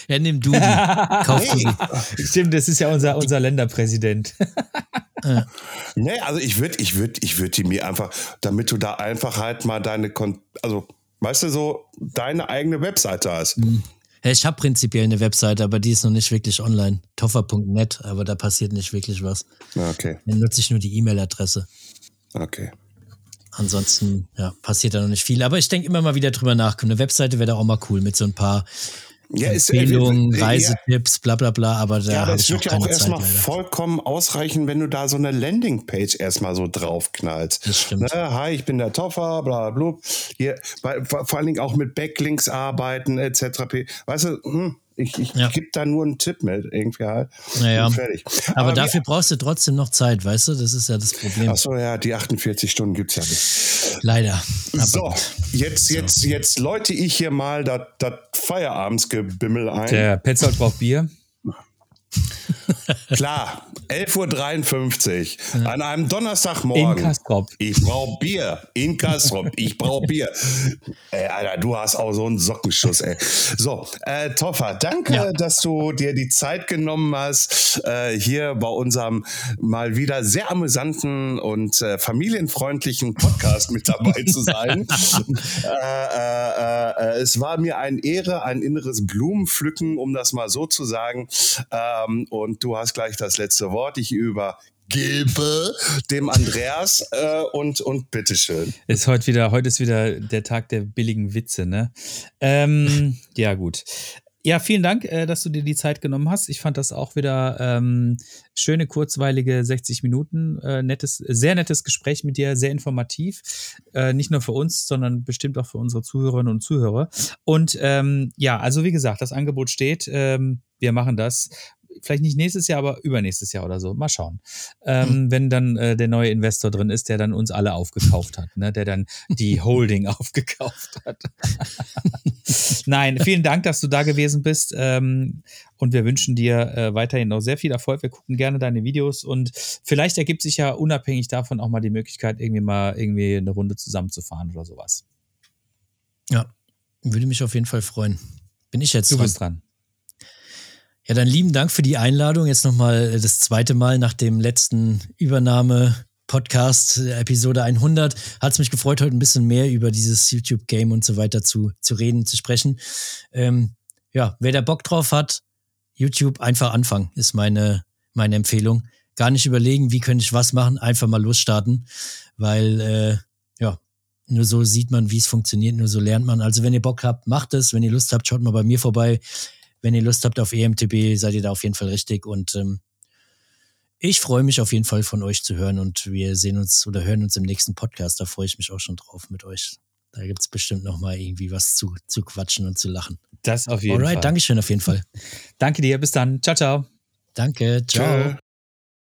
Ja, nimm du die. Kauf du sie. Stimmt, das ist ja unser, unser Länderpräsident. Nee, also ich würde, ich würde, ich würde die mir einfach, damit du da einfach halt mal deine, Kon also, weißt du, so deine eigene Webseite hast. Ja, ich habe prinzipiell eine Webseite, aber die ist noch nicht wirklich online. Toffer.net, aber da passiert nicht wirklich was. Okay, Dann nutze ich nur die E-Mail-Adresse. okay. Ansonsten ja, passiert da noch nicht viel. Aber ich denke immer mal wieder drüber nach. Eine Webseite wäre da auch mal cool mit so ein paar Ja, ist, Empfehlungen, ja, Reisetipps, bla bla bla. Aber da Ja, habe es ich auch wird ja auch erstmal vollkommen ausreichen, wenn du da so eine Landingpage erstmal so draufknallst. Das stimmt. Ne, hi, ich bin der Toffer, bla bla bla. Hier, bei, vor allen Dingen auch mit Backlinks arbeiten, etc. Weißt du, hm, ich, ich Ja. gebe da nur einen Tipp mit, irgendwie halt. Naja. Und fertig. Aber, wie- dafür brauchst du trotzdem noch Zeit, weißt du? Das ist ja das Problem. Ach so, ja, die 48 Stunden gibt's ja nicht. Leider. Aber So, jetzt, jetzt, jetzt läute ich hier mal das Feierabensgebimmel ein. Der Petzold braucht Bier. Klar, 11.53 Uhr an einem In Donnerstagmorgen. Kastrop. Ich brauche Bier. In Kastrop. Ich brauche Bier. Ey, Alter, du hast auch so einen Sockenschuss, ey. So, äh, Toffer, danke, Ja. dass du dir die Zeit genommen hast, äh, hier bei unserem mal wieder sehr amüsanten und äh, familienfreundlichen Podcast mit dabei zu sein. äh, äh, äh, es war mir eine Ehre, ein inneres Blumenpflücken, um das mal so zu sagen. Ähm, und du hast gleich das letzte Wort. Ich übergebe dem Andreas äh, und, und bitteschön. Ist heute wieder, heute ist wieder der Tag der billigen Witze, ne? Ähm, ja, gut. Ja, vielen Dank, äh, dass du dir die Zeit genommen hast. Ich fand das auch wieder ähm, schöne, kurzweilige 60 Minuten. Äh, nettes, sehr nettes Gespräch mit dir, sehr informativ. Äh, nicht nur für uns, sondern bestimmt auch für unsere Zuhörerinnen und Zuhörer. Und ähm, ja, also wie gesagt, das Angebot steht. Ähm, wir machen das. Vielleicht nicht nächstes Jahr, aber übernächstes Jahr oder so. Mal schauen. Ähm, Wenn dann äh, der neue Investor drin ist, der dann uns alle aufgekauft hat, ne? der dann die Holding aufgekauft hat. Nein, vielen Dank, dass du da gewesen bist. Ähm, und wir wünschen dir äh, weiterhin noch sehr viel Erfolg. Wir gucken gerne deine Videos und vielleicht ergibt sich ja unabhängig davon auch mal die Möglichkeit, irgendwie mal irgendwie eine Runde zusammenzufahren oder sowas. ja, würde mich auf jeden Fall freuen. Bin ich jetzt Du dran? bist dran. Ja, dann lieben Dank für die Einladung. Jetzt nochmal das zweite Mal nach dem letzten Übernahme-Podcast, äh, Episode 100. Hat es mich gefreut, heute ein bisschen mehr über dieses YouTube-Game und so weiter zu, zu reden, zu sprechen. Ähm, ja, wer da Bock drauf hat, YouTube einfach anfangen, ist meine, meine Empfehlung. Gar nicht überlegen, wie könnte ich was machen, einfach mal losstarten, weil äh, ja, nur so sieht man, wie es funktioniert, nur so lernt man. Also wenn ihr Bock habt, macht es. Wenn ihr Lust habt, schaut mal bei mir vorbei. Wenn ihr Lust habt auf EMTB, seid ihr da auf jeden Fall richtig. Und ähm, ich freue mich auf jeden Fall von euch zu hören und wir sehen uns oder hören uns im nächsten Podcast. Da freue ich mich auch schon drauf mit euch. Da gibt es bestimmt noch mal irgendwie was zu, zu quatschen und zu lachen. Das auf jeden Alright, Fall. Dankeschön auf jeden Fall. Danke dir. Bis dann. Ciao, ciao. Danke, ciao. Tschö.